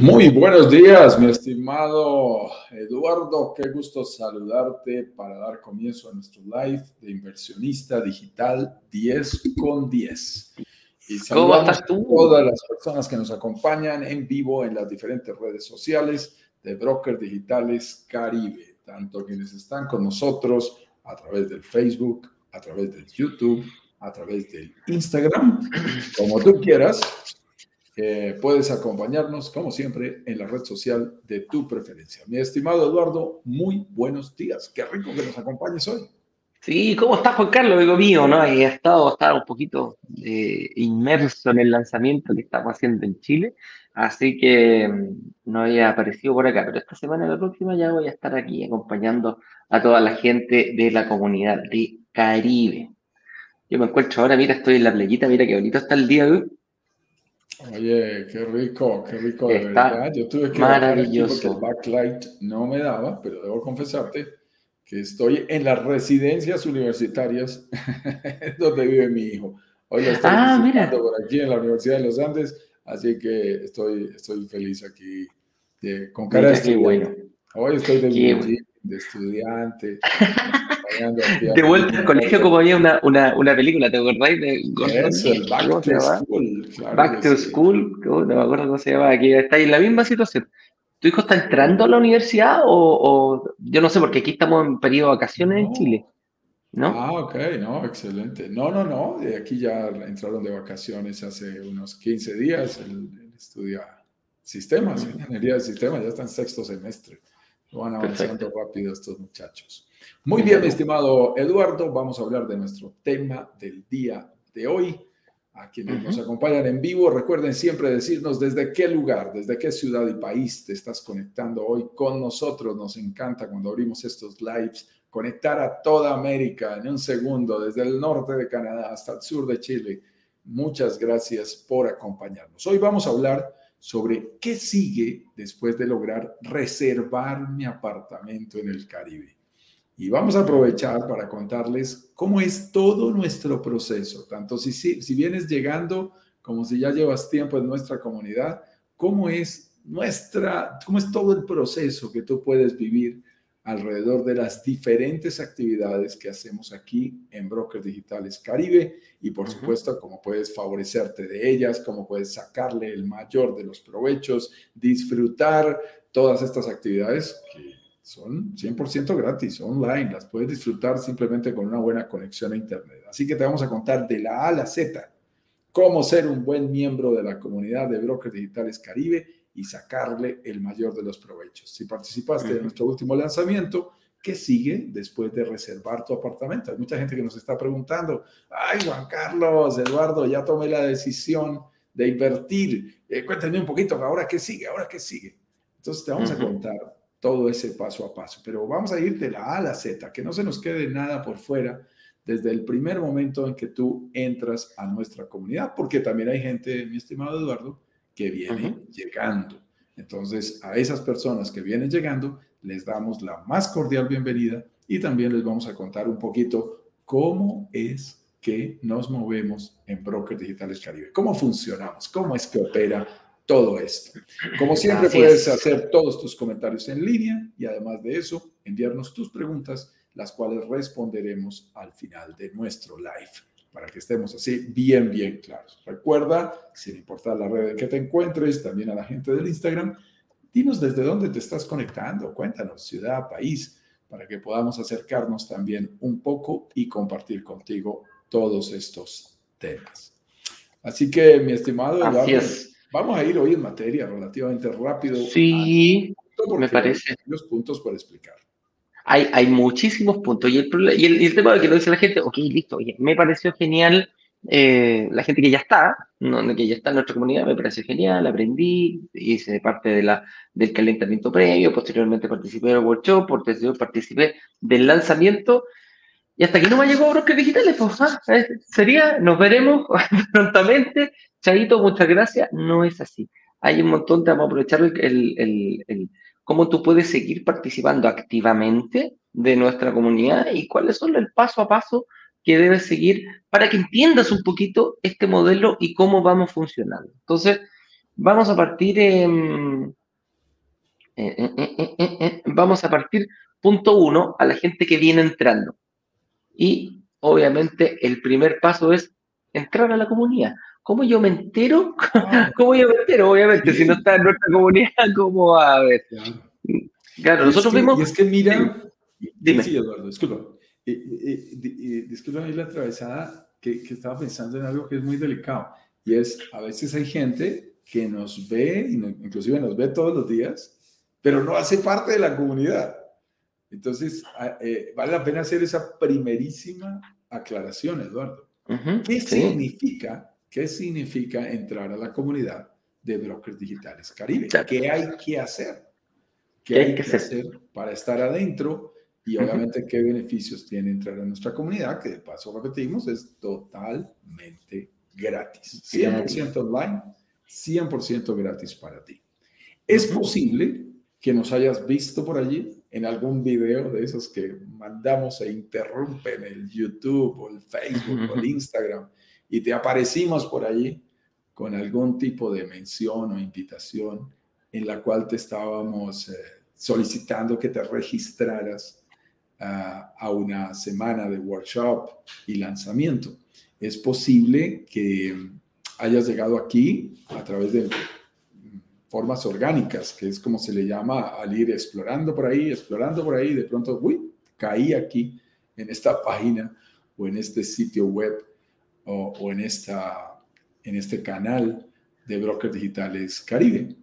Muy buenos días, mi estimado Eduardo. Qué gusto saludarte para dar comienzo a nuestro live de inversionista digital 10 con 10. Y ¿Cómo estás tú? A todas las personas que nos acompañan en vivo en las diferentes redes sociales de Brokers Digitales Caribe, tanto quienes están con nosotros a través del Facebook, a través del YouTube, a través del Instagram, como tú quieras puedes acompañarnos, como siempre, en la red social de tu preferencia. Mi estimado Eduardo, muy buenos días. Qué rico que nos acompañes hoy. Sí, ¿cómo estás, Juan Carlos? Digo mío, ¿no? He estado, estado un poquito eh, inmerso en el lanzamiento que estamos haciendo en Chile, así que mm, no había aparecido por acá, pero esta semana, la próxima, ya voy a estar aquí acompañando a toda la gente de la comunidad de Caribe. Yo me encuentro ahora, mira, estoy en la playita, mira qué bonito está el día de hoy. Oye, qué rico, qué rico de verdad. Yo tuve que maravilloso. porque el backlight no me daba, pero debo confesarte que estoy en las residencias universitarias donde vive mi hijo. Hoy lo estoy ah, mira. por aquí en la Universidad de los Andes, así que estoy, estoy feliz aquí eh, con cara de bueno. Hoy estoy de, de estudiante. de vuelta al colegio, como había una, una, una película, ¿te acordáis? De Back to School. Back to School, no me acuerdo cómo se llama, aquí está en la misma situación. ¿Tu hijo está entrando a la universidad o, yo no sé, porque aquí estamos en periodo de vacaciones en Chile? ¿No? Ah, ok, no, excelente. No, no, no, de aquí ya entraron de vacaciones hace unos 15 días. Él, estudia sistemas, ingeniería de sistemas, ya está en sexto semestre. Van avanzando rápido estos muchachos. Muy bien, mi estimado Eduardo, vamos a hablar de nuestro tema del día de hoy. A quienes nos acompañan en vivo, recuerden siempre decirnos desde qué lugar, desde qué ciudad y país te estás conectando hoy con nosotros. Nos encanta cuando abrimos estos lives conectar a toda América en un segundo, desde el norte de Canadá hasta el sur de Chile. Muchas gracias por acompañarnos. Hoy vamos a hablar sobre qué sigue después de lograr reservar mi apartamento en el Caribe. Y vamos a aprovechar para contarles cómo es todo nuestro proceso, tanto si, si, vienes llegando como si ya llevas tiempo en nuestra comunidad, cómo es nuestra, cómo es todo el proceso que tú puedes vivir alrededor de las diferentes actividades que hacemos aquí en Brokers Digitales Caribe y por supuesto cómo puedes favorecerte de ellas, cómo puedes sacarle el mayor de los provechos, disfrutar todas estas actividades que son 100% gratis, online, las puedes disfrutar simplemente con una buena conexión a Internet. Así que te vamos a contar de la A a la Z cómo ser un buen miembro de la comunidad de Brokers Digitales Caribe y sacarle el mayor de los provechos. Si participaste en nuestro último lanzamiento, ¿qué sigue después de reservar tu apartamento? Hay mucha gente que nos está preguntando, ay Juan Carlos, Eduardo, ya tomé la decisión de invertir, eh, cuéntame un poquito, ahora qué sigue, ahora qué sigue. Entonces te vamos a contar todo ese paso a paso. Pero vamos a ir de la A a la Z, que no se nos quede nada por fuera desde el primer momento en que tú entras a nuestra comunidad, porque también hay gente, mi estimado Eduardo, que viene llegando. Entonces, a esas personas que vienen llegando, les damos la más cordial bienvenida y también les vamos a contar un poquito cómo es que nos movemos en Brokers Digitales Caribe, cómo funcionamos, cómo es que opera todo esto. Como siempre, puedes hacer todos tus comentarios en línea y además de eso, enviarnos tus preguntas, las cuales responderemos al final de nuestro live, para que estemos así bien, bien claros. Recuerda, sin importar la red en que te encuentres, también a la gente del Instagram, dinos desde dónde te estás conectando, cuéntanos, ciudad, país, para que podamos acercarnos también un poco y compartir contigo todos estos temas. Así que, mi estimado Eduardo, Vamos a ir hoy en materia relativamente rápido. Sí, me parece. Hay muchos puntos por explicar. Hay, hay muchísimos puntos. Y el, y el, tema de que lo dice la gente, ok, listo, oye, me pareció genial. Eh, la gente que ya está, no, que ya está en nuestra comunidad, me pareció genial, aprendí, hice parte de la, del calentamiento previo, posteriormente participé del workshop, posteriormente participé del lanzamiento, y hasta que no me llegó Brokers Digitales, pues ah, eh, sería, nos veremos prontamente, Chaito, muchas gracias. No es así. Hay un montón, te vamos a aprovechar el, el, el, cómo tú puedes seguir participando activamente de nuestra comunidad y cuáles son el paso a paso que debes seguir para que entiendas un poquito este modelo y cómo vamos funcionando. Entonces, vamos a partir en... vamos a partir punto uno a la gente que viene entrando. Y obviamente el primer paso es entrar a la comunidad. ¿Cómo yo me entero? ¿Cómo yo me entero? Obviamente, si no está en nuestra comunidad, ¿cómo va a ver? Claro, nosotros vimos... Y es que mira... Dime. Sí, Eduardo, disculpa. Eh, eh, eh, disculpa ahí la atravesada, que, que, estaba pensando en algo que es muy delicado. Y es, a veces hay gente que nos ve, inclusive nos ve todos los días, pero no hace parte de la comunidad. Entonces, ah, vale la pena hacer esa primerísima aclaración, Eduardo. ¿Qué significa ¿Qué significa entrar a la comunidad de brokers digitales Caribe? ¿Qué hay que hacer? ¿Qué, hay que hacer para estar adentro? Y obviamente, ¿qué beneficios tiene entrar a nuestra comunidad? Que de paso repetimos, es totalmente gratis. 100% online, 100% gratis para ti. Es posible que nos hayas visto por allí en algún video de esos que mandamos e interrumpen el YouTube o el Facebook o el Instagram y te aparecimos por allí con algún tipo de mención o invitación en la cual te estábamos eh, solicitando que te registraras a una semana de workshop y lanzamiento. Es posible que hayas llegado aquí a través de formas orgánicas, que es como se le llama al ir explorando por ahí, explorando por ahí, de pronto, uy, caí aquí en esta página o en este sitio web o, en, esta, en este canal de brokers digitales Caribe.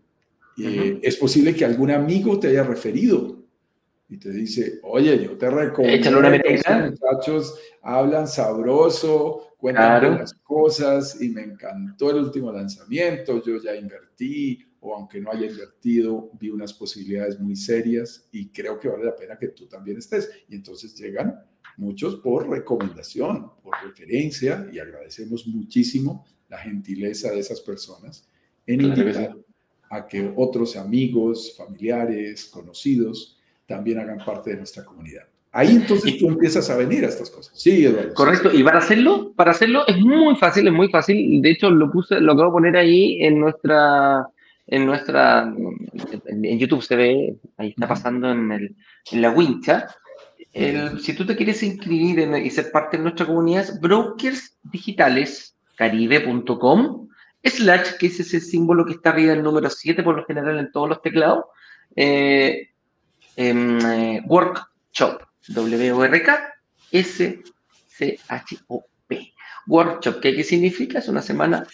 Es posible que algún amigo te haya referido y te dice, oye, yo te recomiendo, una muchachos hablan sabroso, cuentan las cosas y me encantó el último lanzamiento, yo ya invertí o aunque no haya invertido, vi unas posibilidades muy serias y creo que vale la pena que tú también estés. Y entonces llegan muchos por recomendación, por referencia, y agradecemos muchísimo la gentileza de esas personas en invitar a que otros amigos, familiares, conocidos también hagan parte de nuestra comunidad. Ahí entonces tú empiezas a venir a estas cosas. Sí, Eduardo. Correcto. Y para hacerlo, para hacerlo es muy fácil, es muy fácil. De hecho, lo puse, lo acabo de poner ahí en nuestra, en nuestra, en YouTube se ve, ahí está pasando en, el, en la wincha si tú te quieres inscribir y ser parte de nuestra comunidad, es brokersdigitalescaribe.com slash, que es ese símbolo que está arriba del número 7 por lo general en todos los teclados, eh, em, eh, workshop, W-O-R-K, S-C-H-O-P. Workshop, ¿qué, significa? Es una semana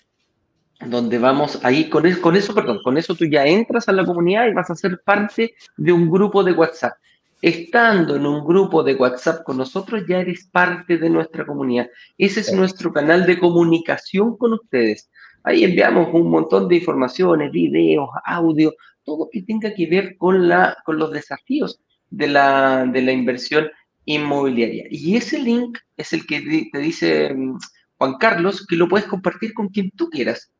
donde vamos ahí, con, con eso, perdón, con eso tú ya entras a la comunidad y vas a ser parte de un grupo de WhatsApp estando en un grupo de WhatsApp con nosotros, ya eres parte de nuestra comunidad. Ese es nuestro canal de comunicación con ustedes. Ahí enviamos un montón de informaciones, videos, audio, todo que tenga que ver con, la, con los desafíos de la, de la inversión inmobiliaria. Y ese link es el que te dice mm, Juan Carlos, que lo puedes compartir con quien tú quieras.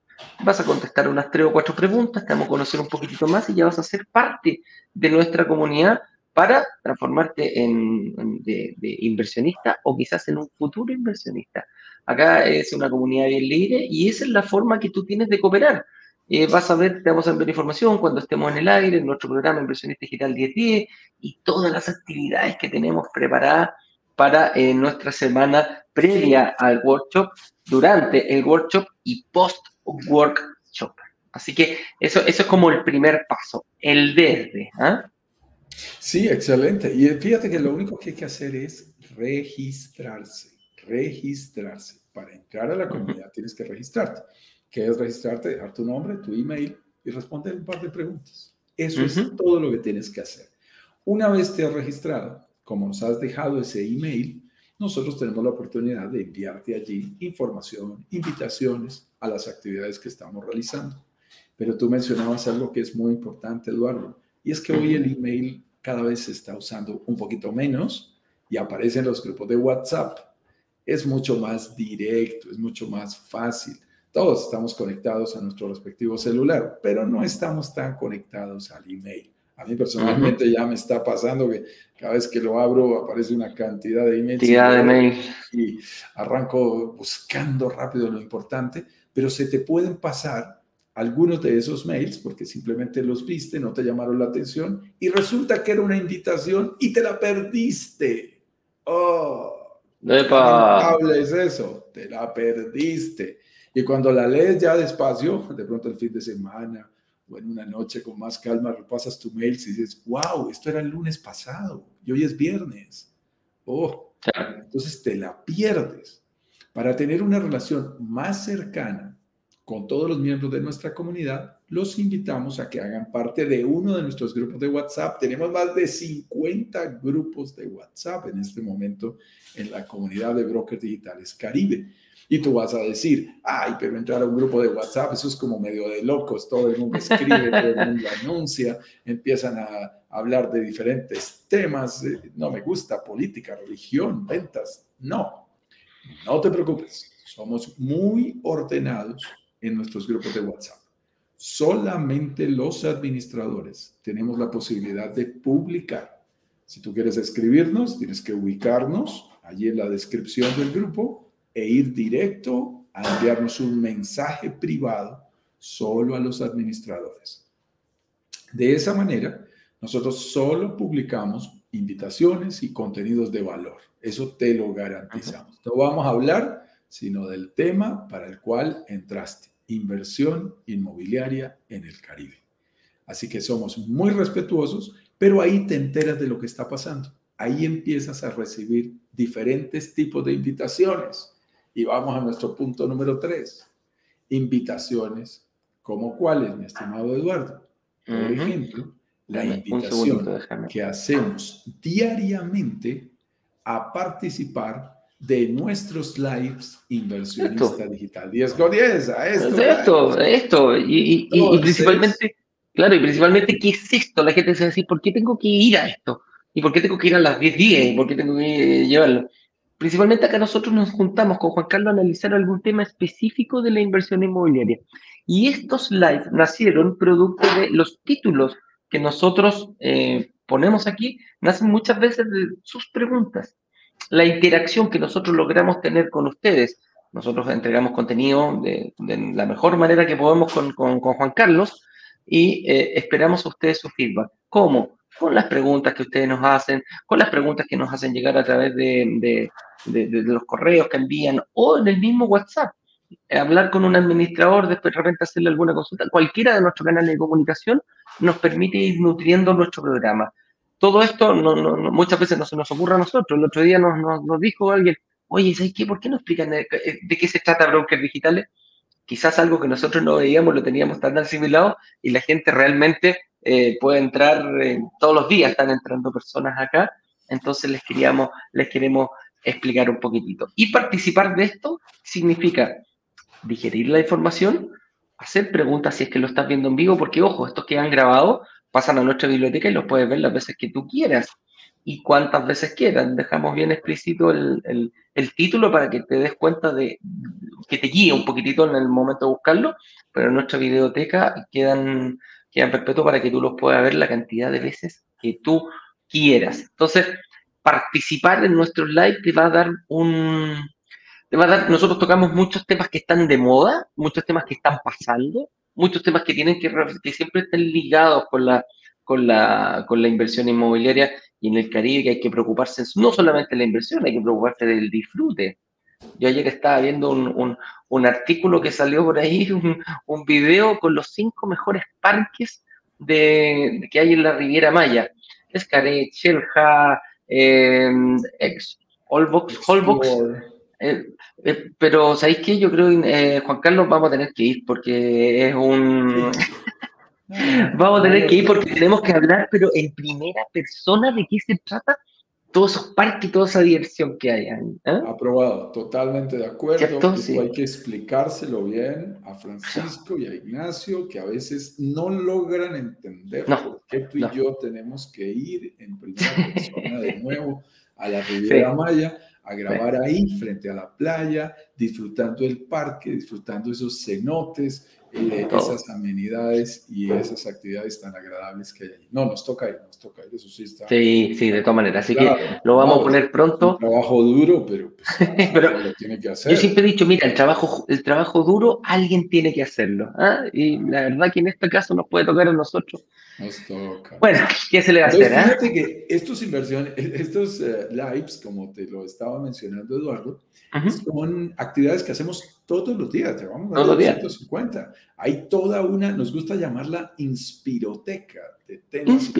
Vas a contestar unas tres o cuatro preguntas, te vamos a conocer un poquitito más y ya vas a ser parte de nuestra comunidad para transformarte en, de, inversionista o quizás en un futuro inversionista. Acá es una comunidad bien libre y esa es la forma que tú tienes de cooperar. Eh, vas a ver, te vamos a enviar información cuando estemos en el aire, en nuestro programa Inversionista Digital 1010 y todas las actividades que tenemos preparadas para eh, nuestra semana previa al workshop, durante el workshop y post-workshop. Así que eso, eso es como el primer paso, el desde. ¿ah? Sí, excelente. Y fíjate que lo único que hay que hacer es registrarse, registrarse. Para entrar a la comunidad tienes que registrarte. ¿Qué es registrarte? Dejar tu nombre, tu email y responder un par de preguntas. Eso es todo lo que tienes que hacer. Una vez te has registrado, como nos has dejado ese email, nosotros tenemos la oportunidad de enviarte allí información, invitaciones a las actividades que estamos realizando. Pero tú mencionabas algo que es muy importante, Eduardo y es que hoy el email cada vez se está usando un poquito menos y aparecen los grupos de WhatsApp. Es mucho más directo, es mucho más fácil. Todos estamos conectados a nuestro respectivo celular, pero no estamos tan conectados al email. A mí personalmente ya me está pasando que cada vez que lo abro aparece una cantidad de emails. De emails. Y arranco buscando rápido lo importante, pero se te pueden pasar algunos de esos mails porque simplemente los viste, no te llamaron la atención y resulta que era una invitación y te la perdiste. Oh, lamentable es eso, te la perdiste. Y cuando la lees ya despacio, de pronto el fin de semana o en una noche con más calma, repasas tu mail y dices, wow, esto era el lunes pasado y hoy es viernes. Oh, entonces te la pierdes. Para tener una relación más cercana con todos los miembros de nuestra comunidad, los invitamos a que hagan parte de uno de nuestros grupos de WhatsApp. Tenemos más de 50 grupos de WhatsApp en este momento en la comunidad de brokers digitales Caribe. Y tú vas a decir, ay, pero entrar a un grupo de WhatsApp, eso es como medio de locos, todo el mundo escribe, todo el mundo anuncia, empiezan a hablar de diferentes temas, eh, no me gusta, política, religión, ventas. No, no te preocupes, somos muy ordenados en nuestros grupos de WhatsApp. Solamente los administradores tenemos la posibilidad de publicar. Si tú quieres escribirnos, tienes que ubicarnos allí en la descripción del grupo e ir directo a enviarnos un mensaje privado solo a los administradores. De esa manera, nosotros solo publicamos invitaciones y contenidos de valor. Eso te lo garantizamos. No vamos a hablar sino del tema para el cual entraste inversión inmobiliaria en el Caribe. Así que somos muy respetuosos, pero ahí te enteras de lo que está pasando. Ahí empiezas a recibir diferentes tipos de invitaciones. Y vamos a nuestro punto número tres. Invitaciones como cuáles, mi estimado Eduardo. Por ejemplo, la invitación que hacemos diariamente a participar de nuestros lives inversionista digital. 10 con 10, a esto. Esto, esto. Y, y, principalmente, claro, y principalmente, ¿qué es esto? La gente se va a decir, ¿por qué tengo que ir a esto? ¿Y por qué tengo que ir a las 10 días? por qué tengo que llevarlo? Principalmente acá nosotros nos juntamos con Juan Carlos a analizar algún tema específico de la inversión inmobiliaria. Y estos lives nacieron producto de los títulos que nosotros eh, ponemos aquí, nacen muchas veces de sus preguntas la interacción que nosotros logramos tener con ustedes. Nosotros entregamos contenido de, la mejor manera que podemos con, Juan Carlos y eh, esperamos a ustedes su feedback. ¿Cómo? Con las preguntas que ustedes nos hacen, con las preguntas que nos hacen llegar a través de, los correos que envían o en el mismo WhatsApp. Hablar con un administrador, después de repente hacerle alguna consulta. Cualquiera de nuestros canales de comunicación nos permite ir nutriendo nuestro programa todo esto muchas veces no se nos ocurre a nosotros. El otro día nos, dijo alguien, oye, ¿sabes qué? ¿Por qué no explican de, qué se trata brokers digitales? Quizás algo que nosotros no veíamos lo teníamos tan asimilado y la gente realmente eh, puede entrar eh, todos los días, están entrando personas acá, entonces les, queríamos, les queremos explicar un poquitito. Y participar de esto significa digerir la información, hacer preguntas si es que lo estás viendo en vivo, porque ojo, estos que han grabado pasan a nuestra biblioteca y los puedes ver las veces que tú quieras y cuántas veces quieras. Dejamos bien explícito el, título para que te des cuenta de que te guíe un poquitito en el momento de buscarlo, pero en nuestra biblioteca quedan, quedan perpetuos para que tú los puedas ver la cantidad de veces que tú quieras. Entonces, participar en nuestros live te va a dar un... Te va a dar, nosotros tocamos muchos temas que están de moda, muchos temas que están pasando, muchos temas que tienen que, que siempre estén ligados con la, con, la, con la inversión inmobiliaria y en el Caribe que hay que preocuparse no solamente de la inversión, hay que preocuparse del disfrute. Yo ayer estaba viendo un, un, artículo que salió por ahí, un, un, video con los cinco mejores parques de, que hay en la Riviera Maya. Escaret, Shelja, eh, Holbox, Holbox eh, eh, pero, ¿sabéis qué? Yo creo, eh, Juan Carlos, vamos a tener que ir porque es un... vamos a tener que ir porque tenemos que hablar, pero en primera persona de qué se trata todos esos parques y toda esa diversión que hay. Aprobado, totalmente de acuerdo. Hay que explicárselo bien a Francisco y a Ignacio, que a veces no logran entender por qué tú y yo tenemos que ir en primera persona de nuevo a la Riviera Maya a grabar ahí frente a la playa, disfrutando el parque, disfrutando esos cenotes, eh, esas amenidades y esas actividades tan agradables que hay allí. No, nos toca ir, nos toca ir, eso sí está. Sí, sí, de todas maneras. Así que lo vamos a poner pronto. trabajo duro, pero, pues, pero lo tiene que hacer. Yo siempre he dicho, mira, el trabajo, el trabajo duro alguien tiene que hacerlo. ¿ah? Y la verdad que en este caso nos puede tocar a nosotros. Nos toca. Bueno, ¿qué se le va a hacer? Ah? Fíjate que estos inversiones, estos eh, lives, como te lo estaba mencionando Eduardo, son actividades que hacemos todos los días, llevamos a los días. 150. Hay toda una, nos gusta llamarla inspiroteca de temas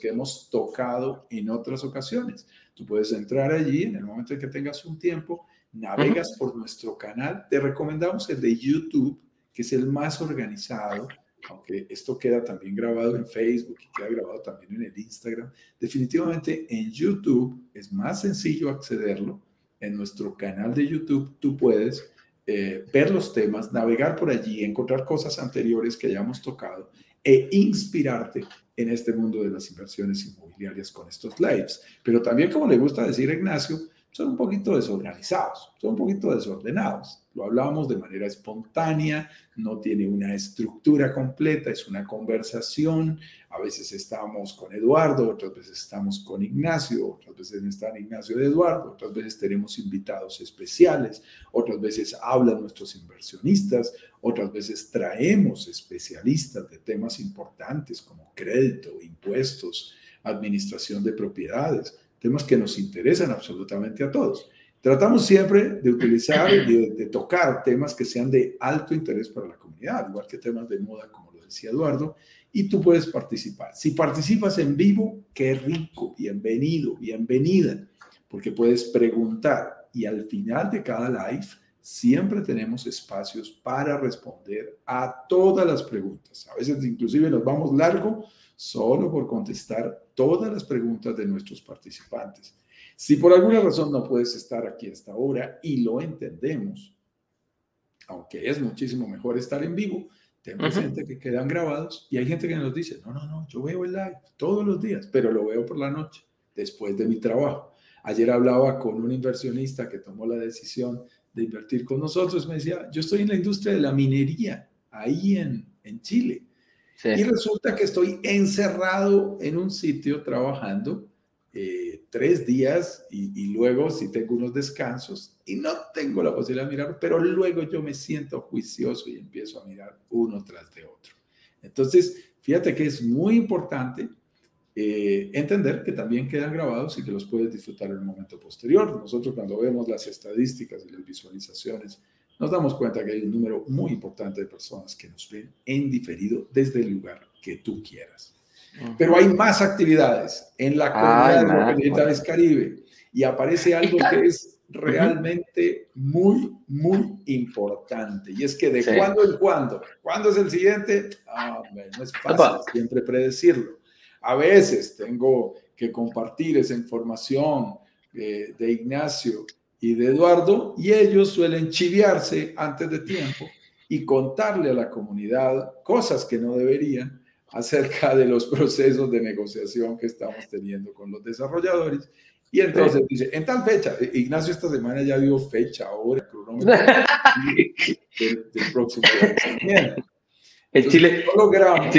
que hemos tocado en otras ocasiones. Tú puedes entrar allí en el momento en que tengas un tiempo, navegas por nuestro canal. Te recomendamos el de YouTube, que es el más organizado, aunque esto queda también grabado en Facebook y queda grabado también en el Instagram. Definitivamente en YouTube es más sencillo accederlo. En nuestro canal de YouTube tú puedes eh, ver los temas, navegar por allí, encontrar cosas anteriores que hayamos tocado e inspirarte en este mundo de las inversiones inmobiliarias con estos lives. Pero también, como le gusta decir a Ignacio, son un poquito desorganizados, son un poquito desordenados. Lo hablábamos de manera espontánea, no tiene una estructura completa, es una conversación. A veces estamos con Eduardo, otras veces estamos con Ignacio, otras veces están Ignacio de Eduardo, otras veces tenemos invitados especiales, otras veces hablan nuestros inversionistas, otras veces traemos especialistas de temas importantes como crédito, impuestos, administración de propiedades temas que nos interesan absolutamente a todos. Tratamos siempre de utilizar y de, tocar temas que sean de alto interés para la comunidad, igual que temas de moda, como lo decía Eduardo, y tú puedes participar. Si participas en vivo, qué rico, bienvenido, bienvenida, porque puedes preguntar y al final de cada live siempre tenemos espacios para responder a todas las preguntas. A veces inclusive nos vamos largo solo por contestar todas las preguntas de nuestros participantes. Si por alguna razón no puedes estar aquí a esta hora y lo entendemos, aunque es muchísimo mejor estar en vivo, ten presente que quedan grabados y hay gente que nos dice, no, no, no, yo veo el live todos los días, pero lo veo por la noche, después de mi trabajo. Ayer hablaba con un inversionista que tomó la decisión de invertir con nosotros, me decía, yo estoy en la industria de la minería, ahí en, en Chile. Y resulta que estoy encerrado en un sitio trabajando eh, tres días y, luego si tengo unos descansos y no tengo la posibilidad de mirar, pero luego yo me siento juicioso y empiezo a mirar uno tras de otro. Entonces, fíjate que es muy importante eh, entender que también quedan grabados y que los puedes disfrutar en un momento posterior. Nosotros cuando vemos las estadísticas y las visualizaciones, nos damos cuenta que hay un número muy importante de personas que nos ven en diferido desde el lugar que tú quieras. Pero hay más actividades en la comunidad de Digitales Caribe y aparece algo que es realmente muy, muy importante. Y es que de cuando en cuando, ¿cuándo es el siguiente? Ah, no es fácil siempre predecirlo. A veces tengo que compartir esa información de Ignacio y de Eduardo, y ellos suelen chiviarse antes de tiempo y contarle a la comunidad cosas que no deberían acerca de los procesos de negociación que estamos teniendo con los desarrolladores. Y entonces dice, en tal fecha, Ignacio esta semana ya dio fecha, hora, cronómetro del, próximo día. En Chile, logramos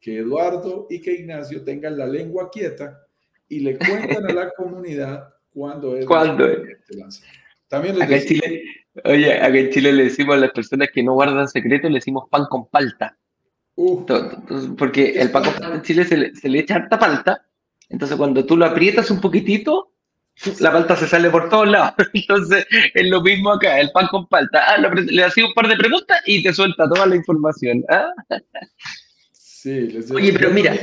que Eduardo y que Ignacio tengan la lengua quieta y le cuentan a la comunidad ¿Cuándo es? ¿Cuándo? También acá en Chile, oye, acá en Chile le decimos a las personas que no guardan secreto, le decimos pan con palta. Porque el pan con palta en Chile se le, se le echa harta palta, entonces cuando tú lo aprietas un poquitito, la palta se sale por todos lados. Entonces, es lo mismo acá, el pan con palta. Ah, le hacía un par de preguntas y te suelta toda la información. ¿ah? Sí, les Oye, pero mira.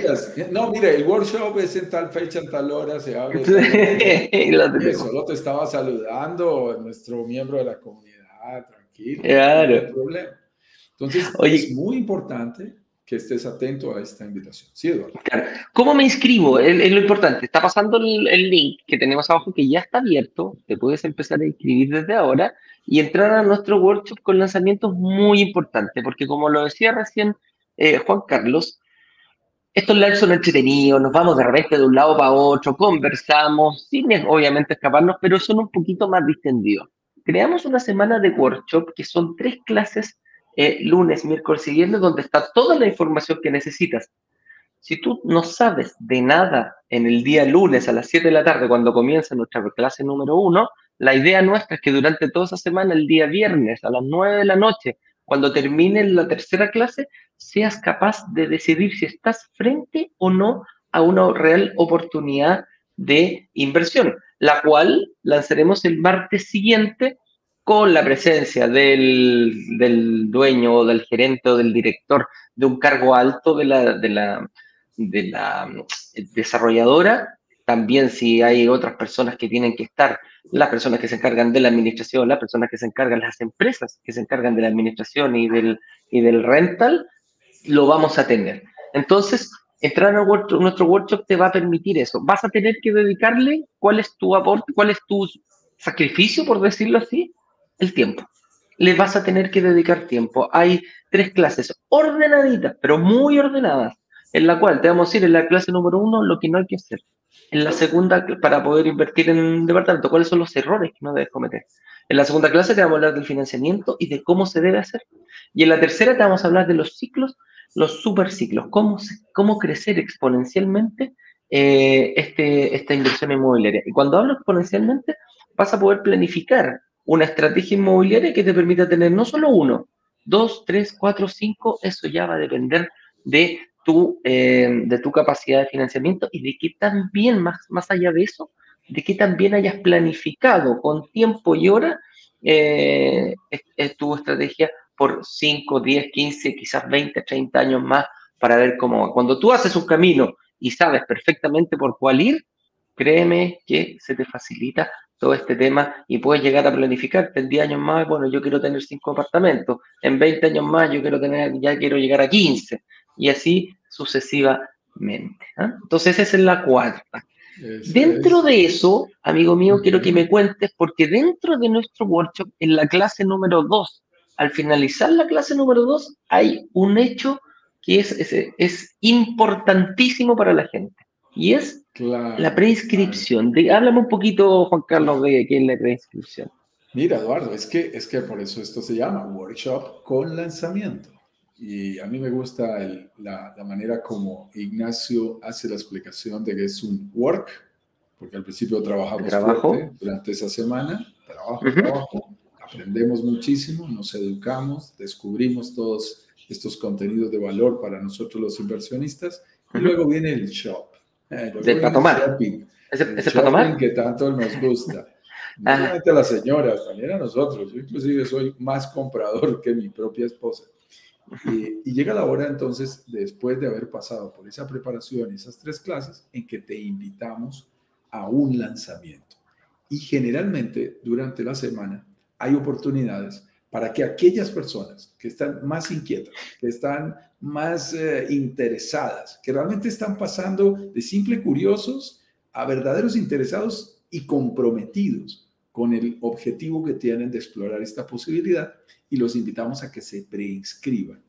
No, mira, el workshop es en tal fecha, en tal hora, se abre. solo te estaba saludando nuestro miembro de la comunidad, tranquilo. Claro. No hay problema. Entonces, Oye, es muy importante que estés atento a esta invitación. Sí, Eduardo. Claro. ¿Cómo me inscribo? Es, lo importante. Está pasando el, el, link que tenemos abajo que ya está abierto. Te puedes empezar a inscribir desde ahora y entrar a nuestro workshop con lanzamientos muy importantes, porque como lo decía recién eh, Juan Carlos, estos lives son entretenidos, nos vamos de repente de un lado para otro, conversamos, sin obviamente escaparnos, pero son un poquito más distendidos. creamos una semana de workshop que son tres clases eh, lunes, miércoles y donde está toda la información que necesitas. Si tú no sabes de nada en el día lunes a las 7 de la tarde, cuando comienza nuestra clase número uno, la idea nuestra es que durante toda esa semana, el día viernes a las 9 de la noche, cuando termine la tercera clase, seas capaz de decidir si estás frente o no a una real oportunidad de inversión, la cual lanzaremos el martes siguiente con la presencia del, dueño o del gerente o del director de un cargo alto de la, de la, de la desarrolladora. También si hay otras personas que tienen que estar, las personas que se encargan de la administración, las personas que se encargan, las empresas que se encargan de la administración y del, y del rental, lo vamos a tener. Entonces, entrar a nuestro workshop te va a permitir eso. Vas a tener que dedicarle cuál es tu aporte, cuál es tu sacrificio, por decirlo así, el tiempo. Le vas a tener que dedicar tiempo. Hay tres clases ordenaditas, pero muy ordenadas, en la cual te vamos a decir en la clase número uno lo que no hay que hacer. En la segunda, para poder invertir en un departamento, cuáles son los errores que no debes cometer. En la segunda clase te vamos a hablar del financiamiento y de cómo se debe hacer. Y en la tercera te vamos a hablar de los ciclos los superciclos, cómo, cómo crecer exponencialmente eh, este, esta inversión inmobiliaria. Y cuando hablo exponencialmente, vas a poder planificar una estrategia inmobiliaria que te permita tener no solo uno, dos, tres, cuatro, cinco, eso ya va a depender de tu, eh, de tu capacidad de financiamiento y de que también, más, más allá de eso, de que también hayas planificado con tiempo y hora eh, tu estrategia por 5, 10, 15, quizás 20, 30 años más para ver cómo Cuando tú haces un camino y sabes perfectamente por cuál ir, créeme que se te facilita todo este tema y puedes llegar a planificar en 10 años más, bueno, yo quiero tener 5 apartamentos, en 20 años más yo quiero tener, ya quiero llegar a 15 y así sucesivamente. ¿ah? Entonces esa es la cuarta. dentro de eso, amigo mío, quiero que me cuentes, porque dentro de nuestro workshop, en la clase número 2, al finalizar la clase número 2 hay un hecho que es, es, importantísimo para la gente y es la preinscripción. háblame un poquito, Juan Carlos, de qué es la preinscripción. Mira, Eduardo, es que, es que por eso esto se llama workshop con lanzamiento. Y a mí me gusta la, la, manera como Ignacio hace la explicación de que es un work, porque al principio trabajamos trabajo. durante esa semana, trabajo, trabajo, aprendemos muchísimo, nos educamos, descubrimos todos estos contenidos de valor para nosotros los inversionistas y luego viene el shop. Eh, para tomar. ¿Ese, para tomar? que tanto nos gusta. No solamente a las señoras, también a nosotros. Yo inclusive soy más comprador que mi propia esposa. Y, y, llega la hora entonces, después de haber pasado por esa preparación, esas tres clases, en que te invitamos a un lanzamiento. Y generalmente durante la semana hay oportunidades para que aquellas personas que están más inquietas, que están más eh, interesadas, que realmente están pasando de simple curiosos a verdaderos interesados y comprometidos con el objetivo que tienen de explorar esta posibilidad y los invitamos a que se preinscriban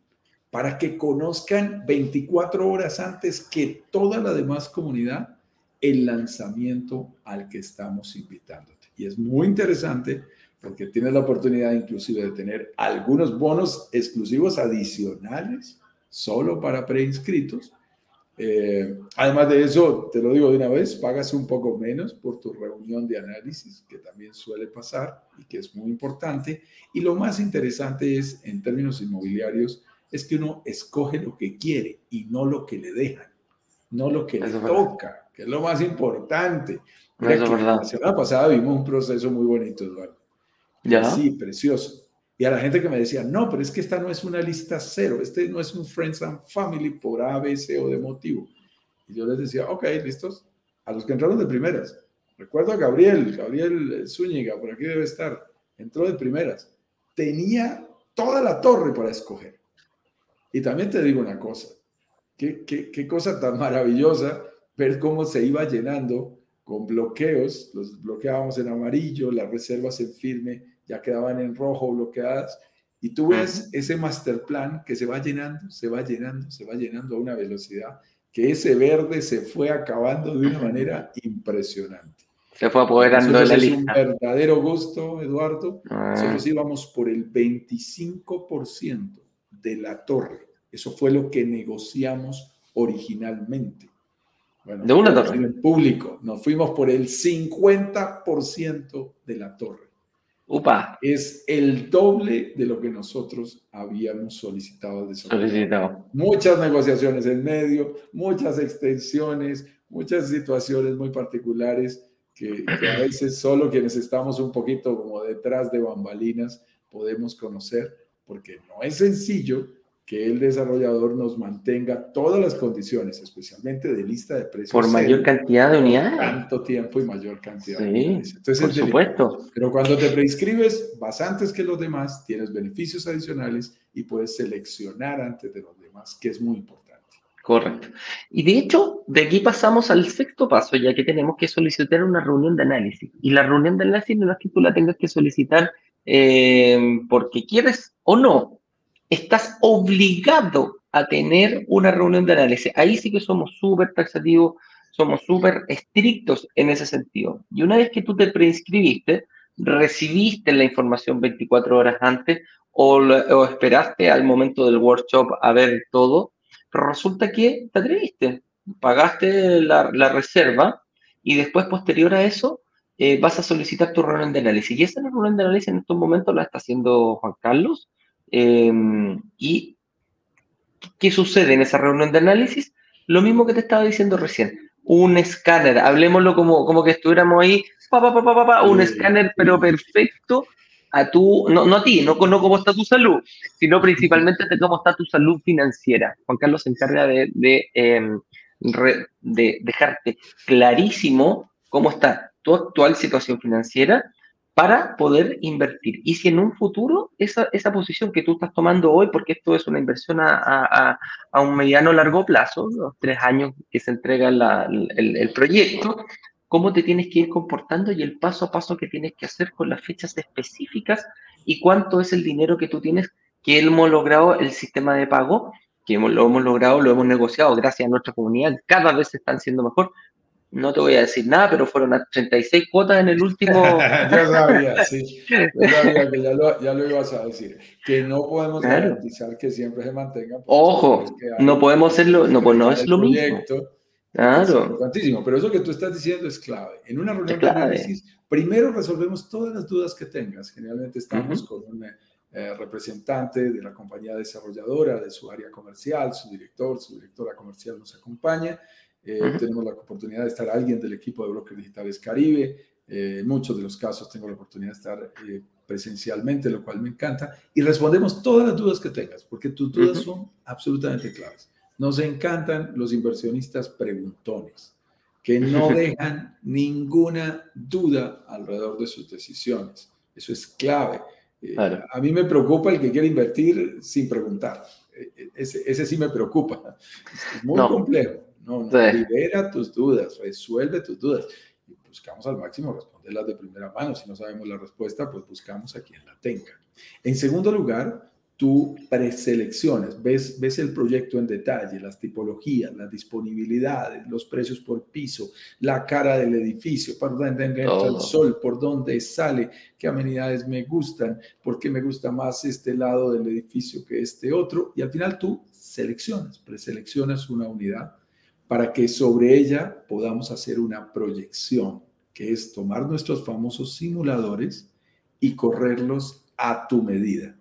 para que conozcan 24 horas antes que toda la demás comunidad el lanzamiento al que estamos invitándote. Y es muy interesante porque tienes la oportunidad inclusive de tener algunos bonos exclusivos adicionales solo para preinscritos. Eh, además de eso, te lo digo de una vez, pagas un poco menos por tu reunión de análisis, que también suele pasar y que es muy importante. Y lo más interesante es, en términos inmobiliarios, es que uno escoge lo que quiere y no lo que le dejan, no lo que le toca, que es lo más importante. la semana pasada vimos un proceso muy bonito, Eduardo Sí, precioso. Y a la gente que me decía, no, pero es que esta no es una lista cero, este no es un Friends and Family por A, B, C o de motivo. Y yo les decía, ok, listos. A los que entraron de primeras. Recuerdo a Gabriel, Gabriel Zúñiga, por aquí debe estar. Entró de primeras. Tenía toda la torre para escoger. Y también te digo una cosa, qué cosa tan maravillosa ver cómo se iba llenando con bloqueos, los bloqueábamos en amarillo, las reservas en firme ya quedaban en rojo bloqueadas, y tú ves ese master plan que se va llenando, se va llenando, se va llenando a una velocidad que ese verde se fue acabando de una manera impresionante. Se fue apoderando de la lista. Es un verdadero gusto, Eduardo. Ah. Nosotros íbamos por el 25% de la torre. Eso fue lo que negociamos originalmente. Bueno, de una torre. En público, nos fuimos por el 50% de la torre. Upa. Es el doble de lo que nosotros habíamos solicitado. solicitado. Muchas negociaciones en medio, muchas extensiones, muchas situaciones muy particulares que, que, a veces solo quienes estamos un poquito como detrás de bambalinas podemos conocer, porque no es sencillo que el desarrollador nos mantenga todas las condiciones, especialmente de lista de precios. Por mayor cantidad de unidades. Tanto tiempo y mayor cantidad de unidades. Entonces, por supuesto. Pero cuando te preinscribes, vas antes que los demás, tienes beneficios adicionales y puedes seleccionar antes de los demás, que es muy importante. Correcto. Y de hecho, de aquí pasamos al sexto paso, ya que tenemos que solicitar una reunión de análisis. Y la reunión de análisis no es que tú la tengas que solicitar eh, porque quieres o no, estás obligado a tener una reunión de análisis. Ahí sí que somos súper taxativos, somos súper estrictos en ese sentido. Y una vez que tú te preinscribiste, recibiste la información 24 horas antes o, esperaste al momento del workshop a ver todo, pero resulta que te atreviste, pagaste la, reserva y después, posterior a eso, eh, vas a solicitar tu reunión de análisis. Y esa reunión de análisis en estos momentos la está haciendo Juan Carlos Em, ¿Y qué sucede en esa reunión de análisis? Lo mismo que te estaba diciendo recién. Un escáner, hablemoslo como, como que estuviéramos ahí, pa, pa, pa, un escáner pero perfecto a tu, no, no a ti, no, no cómo está tu salud, sino principalmente de cómo está tu salud financiera. Juan Carlos se encarga de, de, em, de dejarte clarísimo cómo está tu actual situación financiera para poder invertir. Y si en un futuro esa, esa posición que tú estás tomando hoy, porque esto es una inversión a, a, un mediano largo plazo, los tres años que se entrega el, el, proyecto, cómo te tienes que ir comportando y el paso a paso que tienes que hacer con las fechas específicas y cuánto es el dinero que tú tienes, que hemos logrado el sistema de pago, que lo hemos logrado, lo hemos negociado gracias a nuestra comunidad, cada vez están siendo mejor, no te voy a decir nada, pero fueron a 36 cuotas en el último. yo sabía, sí. Yo sabía que ya lo, ya lo, ibas a decir. Que no podemos garantizar que siempre se mantenga. Ojo, no podemos hacerlo, no, pues no es lo mismo. Claro. Es importantísimo, pero eso que tú estás diciendo es clave. En una reunión de análisis, primero resolvemos todas las dudas que tengas. Generalmente estamos con un eh, representante de la compañía desarrolladora, de su área comercial, su director, su directora comercial nos acompaña eh, tenemos la oportunidad de estar alguien del equipo de Brokers Digitales Caribe. Eh, en muchos de los casos tengo la oportunidad de estar eh, presencialmente, lo cual me encanta. Y respondemos todas las dudas que tengas, porque tus dudas son absolutamente claves. Nos encantan los inversionistas preguntones, que no dejan ninguna duda alrededor de sus decisiones. Eso es clave. A mí me preocupa el que quiere invertir sin preguntar. Ese, ese sí me preocupa. Es muy complejo. No, libera tus dudas, resuelve tus dudas. Y buscamos al máximo responderlas de primera mano. Si no sabemos la respuesta, pues buscamos a quien la tenga. En segundo lugar, tú preseleccionas, ves, ves el proyecto en detalle, las tipologías, las disponibilidades, los precios por piso, la cara del edificio, por dónde entra el sol, por dónde sale, qué amenidades me gustan, por qué me gusta más este lado del edificio que este otro. Y al final tú seleccionas, preseleccionas una unidad para que sobre ella podamos hacer una proyección, que es tomar nuestros famosos simuladores y correrlos a tu medida,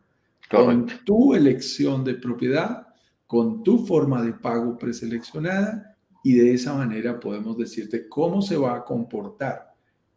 con tu elección de propiedad, con tu forma de pago preseleccionada y de esa manera podemos decirte cómo se va a comportar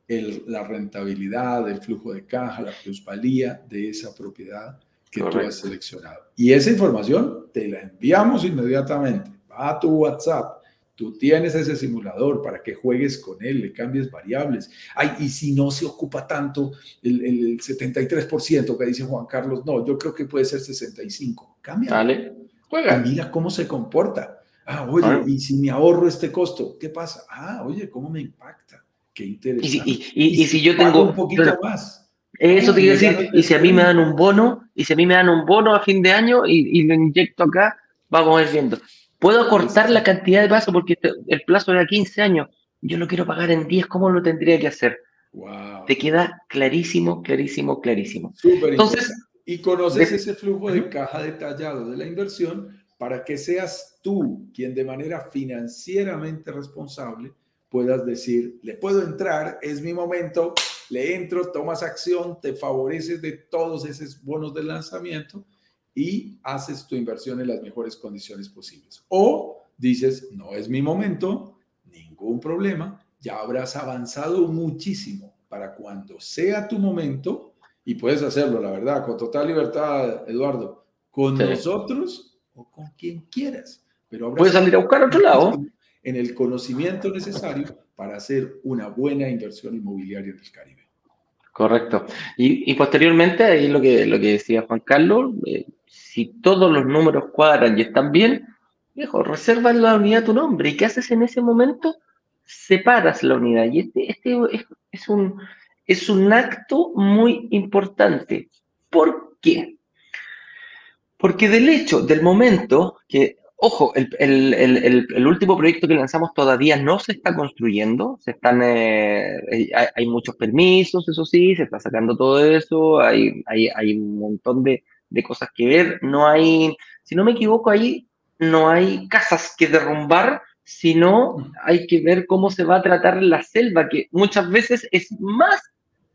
la rentabilidad, el flujo de caja, la plusvalía de esa propiedad que tú has seleccionado. Y esa información te la enviamos inmediatamente. Va a tu WhatsApp, Tú tienes ese simulador para que juegues con él, le cambies variables. Ay, y si no se ocupa tanto el, el 73% que dice Juan Carlos, no, yo creo que puede ser 65. Cambia. Dale, juega. mira cómo se comporta. Ah, oye, y si me ahorro este costo, ¿qué pasa? Ah, oye, ¿cómo me impacta? Qué interesante. Y, si, yo tengo un poquito más. Eso te a decir, y si a mí me dan un bono, y si a mí me dan un bono a fin de año y, y lo inyecto acá, vamos a ir viendo. Puedo cortar la cantidad de plazo porque el plazo era 15 años. yo lo quiero pagar en 10, ¿cómo lo tendría que hacer? Te queda clarísimo, clarísimo, clarísimo. Entonces, y conoces ese flujo de caja detallado de la inversión para que seas tú quien de manera financieramente responsable puedas decir, le puedo entrar, es mi momento, le entro, tomas acción, te favoreces de todos esos bonos de lanzamiento y haces tu inversión en las mejores condiciones posibles. O dices, no es mi momento, ningún problema, ya habrás avanzado muchísimo para cuando sea tu momento, y puedes hacerlo, la verdad, con total libertad, Eduardo, con nosotros o con quien quieras. Pero puedes salir a buscar a otro lado. En el conocimiento necesario para hacer una buena inversión inmobiliaria en el Caribe. Correcto. Y, posteriormente, ahí lo que, lo que decía Juan Carlos, eh, si todos los números cuadran y están bien, viejo, reserva la unidad a tu nombre. ¿Y qué haces en ese momento? Separas la unidad. Y este, este es, un, es un acto muy importante. ¿Por qué? Porque del hecho, del momento que Ojo, el, último proyecto que lanzamos todavía no se está construyendo, se están, eh, hay, muchos permisos, eso sí, se está sacando todo eso, hay, hay, un montón de, cosas que ver, no hay, si no me equivoco, ahí no hay casas que derrumbar, sino hay que ver cómo se va a tratar la selva, que muchas veces es más,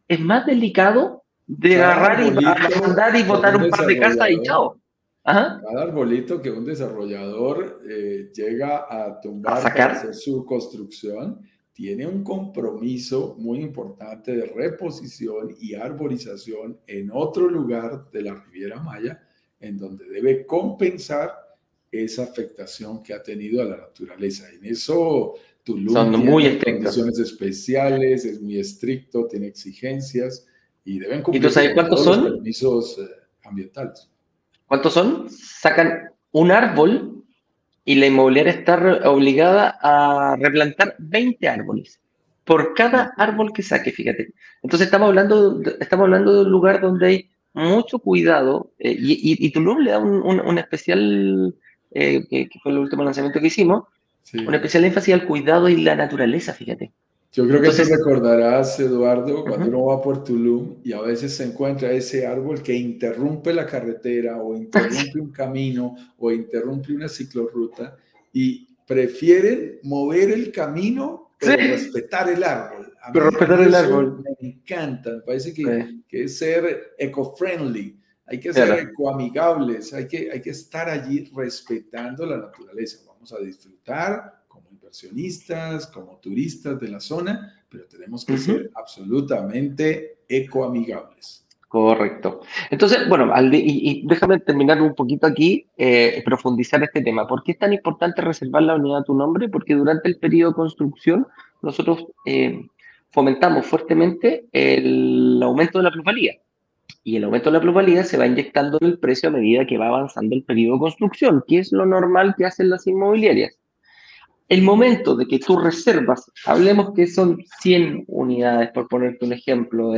es más delicado de agarrar y mandar y botar un par de casas y chao. Cada arbolito que un desarrollador eh, llega a tumbar para hacer su construcción tiene un compromiso muy importante de reposición y arborización en otro lugar de la Riviera Maya, en donde debe compensar esa afectación que ha tenido a la naturaleza. En eso Tulum Son tiene muy condiciones especiales, es muy estricto, tiene exigencias y deben cumplir ¿Y cuántos son? los permisos eh, ambientales. ¿Cuántos son? Sacan un árbol y la inmobiliaria está obligada a replantar 20 árboles por cada árbol que saque, fíjate. Entonces estamos hablando, estamos hablando de un lugar donde hay mucho cuidado eh, y, y, Tulum le da un, especial, eh, que, fue el último lanzamiento que hicimos, un especial énfasis al cuidado y la naturaleza, fíjate. Yo creo que te recordarás, Eduardo, cuando uno va por Tulum y a veces se encuentra ese árbol que interrumpe la carretera o interrumpe un camino o interrumpe una ciclorruta y prefieren mover el camino pero respetar el árbol. pero respetar el árbol. Me encanta, me parece que, que es ser eco-friendly, hay que ser ecoamigables, hay que, hay que estar allí respetando la naturaleza. Vamos a disfrutar inversionistas, como turistas de la zona, pero tenemos que ser absolutamente ecoamigables. Correcto. Entonces, bueno, y, déjame terminar un poquito aquí, eh, profundizar este tema. ¿Por qué es tan importante reservar la unidad a tu nombre? Porque durante el periodo de construcción nosotros eh, fomentamos fuertemente el aumento de la plusvalía. Y el aumento de la plusvalía se va inyectando en el precio a medida que va avanzando el periodo de construcción, que es lo normal que hacen las inmobiliarias el momento de que tú reservas, hablemos que son 100 unidades, por ponerte un ejemplo,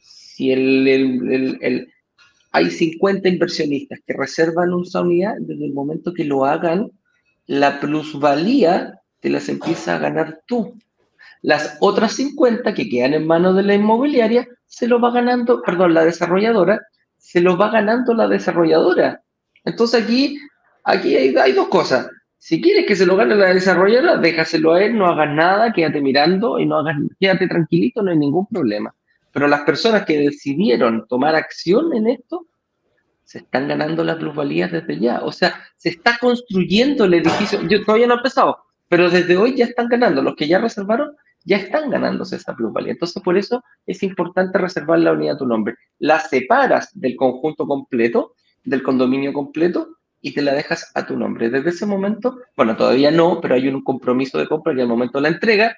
si el, hay 50 inversionistas que reservan una unidad, desde el momento que lo hagan, la plusvalía te las empieza a ganar tú. Las otras 50 que quedan en manos de la inmobiliaria, se lo va ganando, perdón, la desarrolladora, se lo va ganando la desarrolladora. Entonces aquí, aquí hay dos cosas si quieres que se lo gane la desarrolladora, déjaselo a él, no hagas nada, quédate mirando y no hagas, quédate tranquilito, no hay ningún problema. Pero las personas que decidieron tomar acción en esto, se están ganando las plusvalías desde ya. O sea, se está construyendo el edificio. Yo todavía no he empezado, pero desde hoy ya están ganando. Los que ya reservaron, ya están ganándose esa plusvalía. Entonces, por eso es importante reservar la unidad a tu nombre. La separas del conjunto completo, del condominio completo, y te la dejas a tu nombre. Desde ese momento, bueno, todavía no, pero hay un compromiso de compra y al momento de la entrega,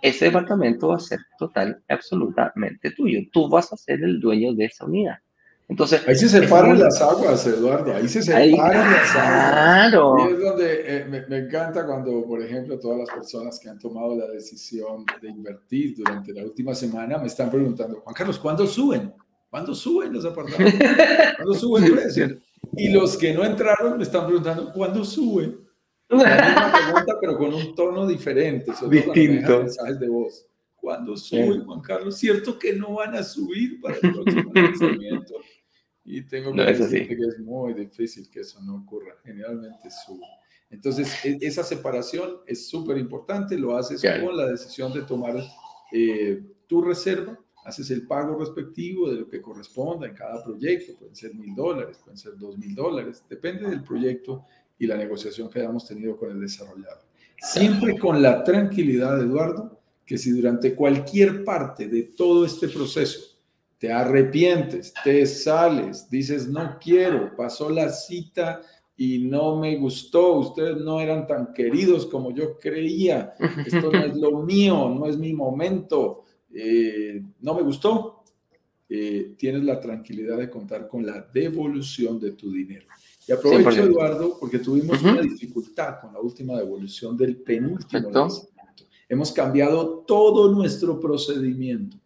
ese departamento va a ser total, absolutamente tuyo. Tú vas a ser el dueño de esa unidad. Entonces, ahí se separan las aguas, Eduardo. Ahí se separan las aguas. Claro. Y es donde eh, me, me, encanta cuando, por ejemplo, todas las personas que han tomado la decisión de invertir durante la última semana me están preguntando, Juan Carlos, ¿cuándo suben? ¿Cuándo suben los apartamentos? ¿Cuándo suben el precio? Y los que no entraron me están preguntando, ¿cuándo sube? La pregunta, pero con un tono diferente. Distinto. Mensajes de voz. ¿Cuándo sube, Juan Carlos? ¿Cierto que no van a subir para el próximo lanzamiento? Y tengo que decir que es muy difícil que eso no ocurra. Generalmente sube. Entonces, e, esa separación es súper importante. Lo haces con la decisión de tomar eh, tu reserva, haces el pago respectivo de lo que corresponda en cada proyecto. Pueden ser mil dólares, pueden ser dos mil dólares. Depende del proyecto y la negociación que hayamos tenido con el desarrollador. Siempre con la tranquilidad, Eduardo, que si durante cualquier parte de todo este proceso te arrepientes, te sales, dices no quiero, pasó la cita y no me gustó, ustedes no eran tan queridos como yo creía, esto no es lo mío, no es mi momento, eh, no me gustó, eh, tienes la tranquilidad de contar con la devolución de tu dinero. Y aprovecho, Eduardo, porque tuvimos una dificultad con la última devolución del penúltimo lanzamiento. Hemos cambiado todo nuestro procedimiento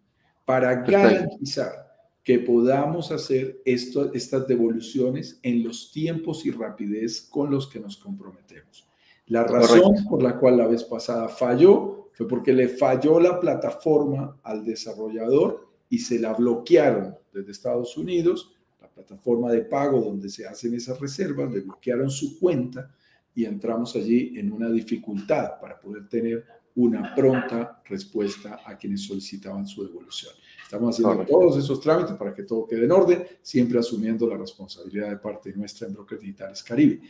para garantizar que podamos hacer esto, estas devoluciones en los tiempos y rapidez con los que nos comprometemos. La razón por la cual la vez pasada falló fue porque le falló la plataforma al desarrollador y se la bloquearon desde Estados Unidos, la plataforma de pago donde se hacen esas reservas, le bloquearon su cuenta y entramos allí en una dificultad para poder tener una pronta respuesta a quienes solicitaban su devolución. Estamos haciendo todos esos trámites para que todo quede en orden, siempre asumiendo la responsabilidad de parte nuestra en Brokers Digitales Caribe.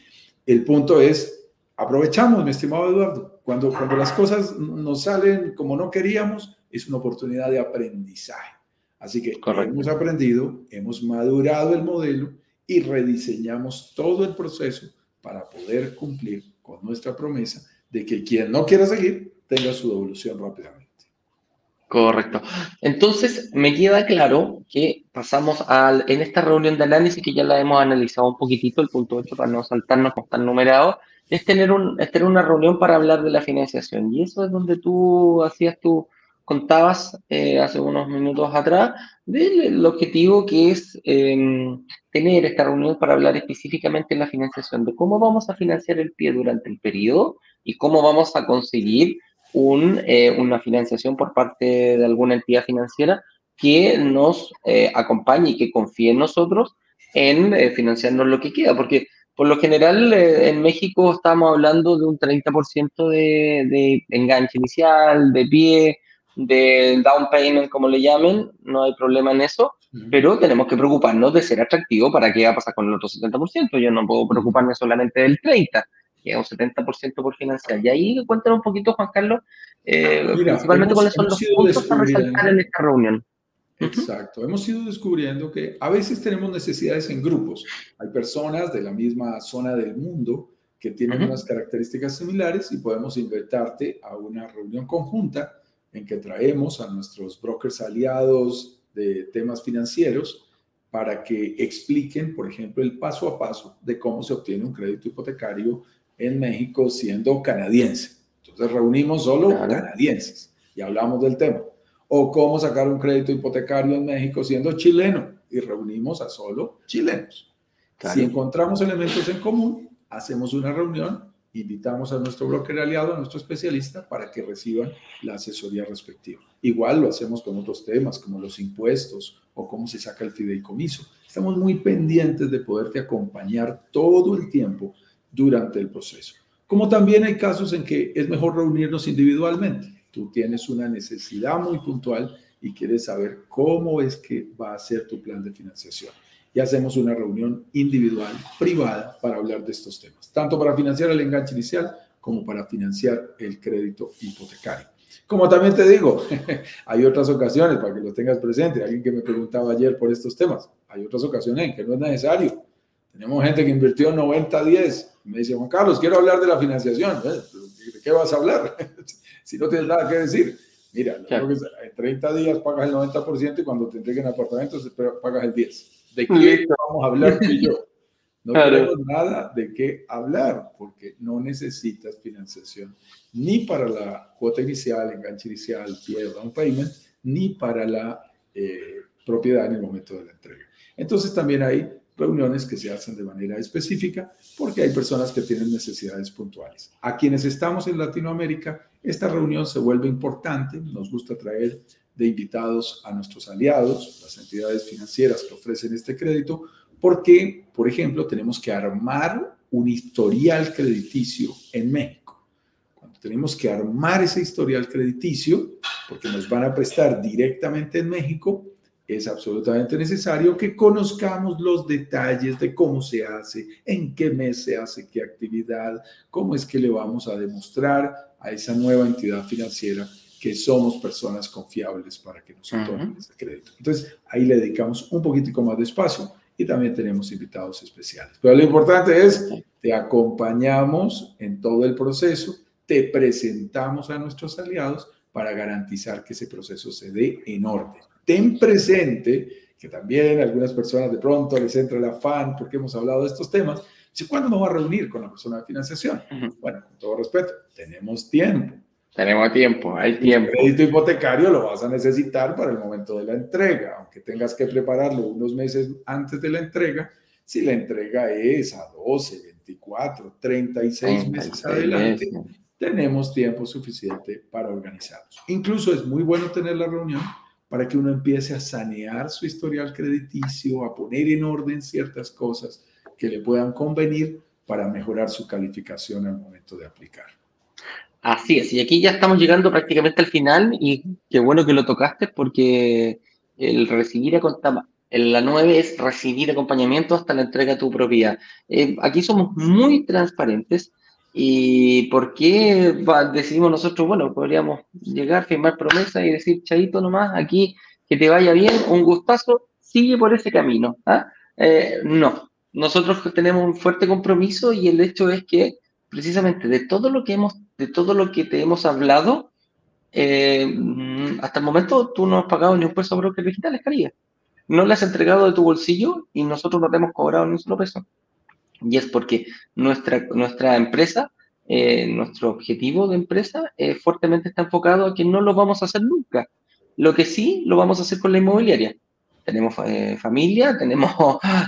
El punto es, aprovechamos, mi estimado Eduardo, cuando, cuando las cosas nos salen como no queríamos, es una oportunidad de aprendizaje. Así que hemos aprendido, hemos madurado el modelo y rediseñamos todo el proceso para poder cumplir con nuestra promesa de que quien no quiera seguir tenga su devolución rápidamente. Correcto. Entonces, me queda claro que pasamos al, en esta reunión de análisis, que ya la hemos analizado un poquitito, el punto 8, para no saltarnos con tan numerado, es tener, un, es tener una reunión para hablar de la financiación. Y eso es donde tú hacías tú, contabas eh, hace unos minutos atrás, del objetivo que es em, tener esta reunión para hablar específicamente de la financiación, de cómo vamos a financiar el pie durante el periodo y cómo vamos a conseguir un, eh, una financiación por parte de alguna entidad financiera que nos eh, acompañe y que confíe en nosotros en eh, financiarnos lo que queda, porque por lo general en México estamos hablando de un 30% de, de enganche inicial, de pie, de down payment, como le llamen, no hay problema en eso, pero tenemos que preocuparnos de ser atractivo para qué va a pasar con el otro 70%. Yo no puedo preocuparme solamente del 30%, que es un 70% por financiar. Y ahí cuéntanos un poquito, Juan Carlos, eh, principalmente cuáles son los puntos a resaltar en esta reunión. Exacto. Hemos ido descubriendo que a veces tenemos necesidades en grupos. Hay personas de la misma zona del mundo que tienen unas características similares y podemos invitarte a una reunión conjunta en que traemos a nuestros brokers aliados de temas financieros para que expliquen, por ejemplo, el paso a paso de cómo se obtiene un crédito hipotecario en México siendo canadiense. Entonces reunimos solo canadienses y hablamos del tema. O cómo sacar un crédito hipotecario en México siendo chileno y reunimos a solo chilenos. Si encontramos elementos en común, hacemos una reunión, invitamos a nuestro broker aliado, a nuestro especialista, para que reciban la asesoría respectiva. Igual lo hacemos con otros temas, como los impuestos o cómo se saca el fideicomiso. Estamos muy pendientes de poderte acompañar todo el tiempo durante el proceso. Como también hay casos en que es mejor reunirnos individualmente. Tú tienes una necesidad muy puntual y quieres saber cómo es que va a ser tu plan de financiación. Y hacemos una reunión individual, privada, para hablar de estos temas, tanto para financiar el enganche inicial como para financiar el crédito hipotecario. Como también te digo, hay otras ocasiones para que lo tengas presente. Alguien que me preguntaba ayer por estos temas. Hay otras ocasiones en que no es necesario. Tenemos gente que invirtió 90-10 me dice, Juan Carlos, quiero hablar de la financiación. ¿De qué vas a hablar? si no tienes nada que decir. Mira, en 30 días pagas el 90% y cuando te entreguen apartamentos pagas el 10%. ¿De qué vamos a hablar tú y yo? No tenemos nada de qué hablar porque no necesitas financiación ni para la cuota inicial, enganche inicial, pie down payment, ni para la eh, propiedad en el momento de la entrega. Entonces también hay reuniones que se hacen de manera específica porque hay personas que tienen necesidades puntuales. A quienes estamos en Latinoamérica, esta reunión se vuelve importante. Nos gusta traer de invitados a nuestros aliados, las entidades financieras que ofrecen este crédito, porque, por ejemplo, tenemos que armar un historial crediticio en México. Cuando tenemos que armar ese historial crediticio, porque nos van a prestar directamente en México, es absolutamente necesario que conozcamos los detalles de cómo se hace, en qué mes se hace qué actividad, cómo es que le vamos a demostrar a esa nueva entidad financiera que somos personas confiables para que nos otorguen ese crédito. Entonces, ahí le dedicamos un poquitico más de espacio y también tenemos invitados especiales. Pero lo importante es, te acompañamos en todo el proceso, te presentamos a nuestros aliados para garantizar que ese proceso se dé en orden. Ten presente que también algunas personas de pronto les entra el afán porque hemos hablado de estos temas. Dice, ¿cuándo me voy a reunir con la persona de financiación? Bueno, con todo respeto, tenemos tiempo. Tenemos tiempo, hay tiempo. El crédito hipotecario lo vas a necesitar para el momento de la entrega, aunque tengas que prepararlo unos meses antes de la entrega, si la entrega es a 12, 24, 36 meses adelante, tenemos tiempo suficiente para organizarnos. Incluso es muy bueno tener la reunión para que uno empiece a sanear su historial crediticio, a poner en orden ciertas cosas que le puedan convenir para mejorar su calificación al momento de aplicar. Así es, y aquí ya estamos llegando prácticamente al final y qué bueno que lo tocaste porque el recibir la 9 es recibir acompañamiento hasta la entrega de tu propiedad. Eh, aquí somos muy transparentes y ¿por qué decidimos nosotros, bueno, podríamos llegar, firmar promesa y decir, Chaito nomás, aquí que te vaya bien, un gustazo, sigue por ese camino. ¿ah? Eh, no, nosotros tenemos un fuerte compromiso y el hecho es que precisamente de todo lo que hemos de todo lo que te hemos hablado, eh, mm, hasta el momento tú no has pagado ni un peso a brokers digitales, Caribe. No le has entregado de tu bolsillo y nosotros no te hemos cobrado ni un solo peso. Y es porque nuestra, nuestra empresa, eh, nuestro objetivo de empresa, eh, fuertemente está enfocado a que no lo vamos a hacer nunca. Lo que sí lo vamos a hacer con la inmobiliaria. Tenemos familia, tenemos,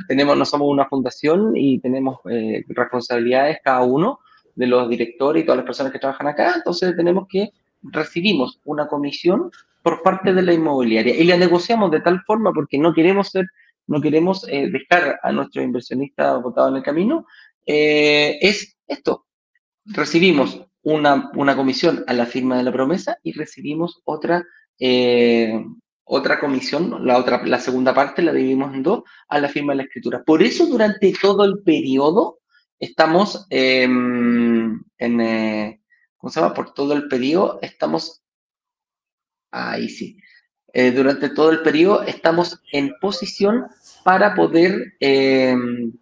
tenemos, no somos una fundación y tenemos responsabilidades cada uno de los directores y todas las personas que trabajan acá, entonces tenemos que recibimos una comisión por parte de la inmobiliaria y la negociamos de tal forma porque no queremos ser, no queremos eh, dejar a nuestro inversionista votado en el camino, eh, es esto. Recibimos una, una, comisión a la firma de la promesa y recibimos otra, eh, otra comisión, la, otra, la segunda parte la dividimos en dos, a la firma de la escritura. Por eso durante todo el periodo estamos em, en, ¿cómo se llama? Por todo el periodo, estamos, ahí sí, eh, durante todo el periodo estamos en posición para poder, em,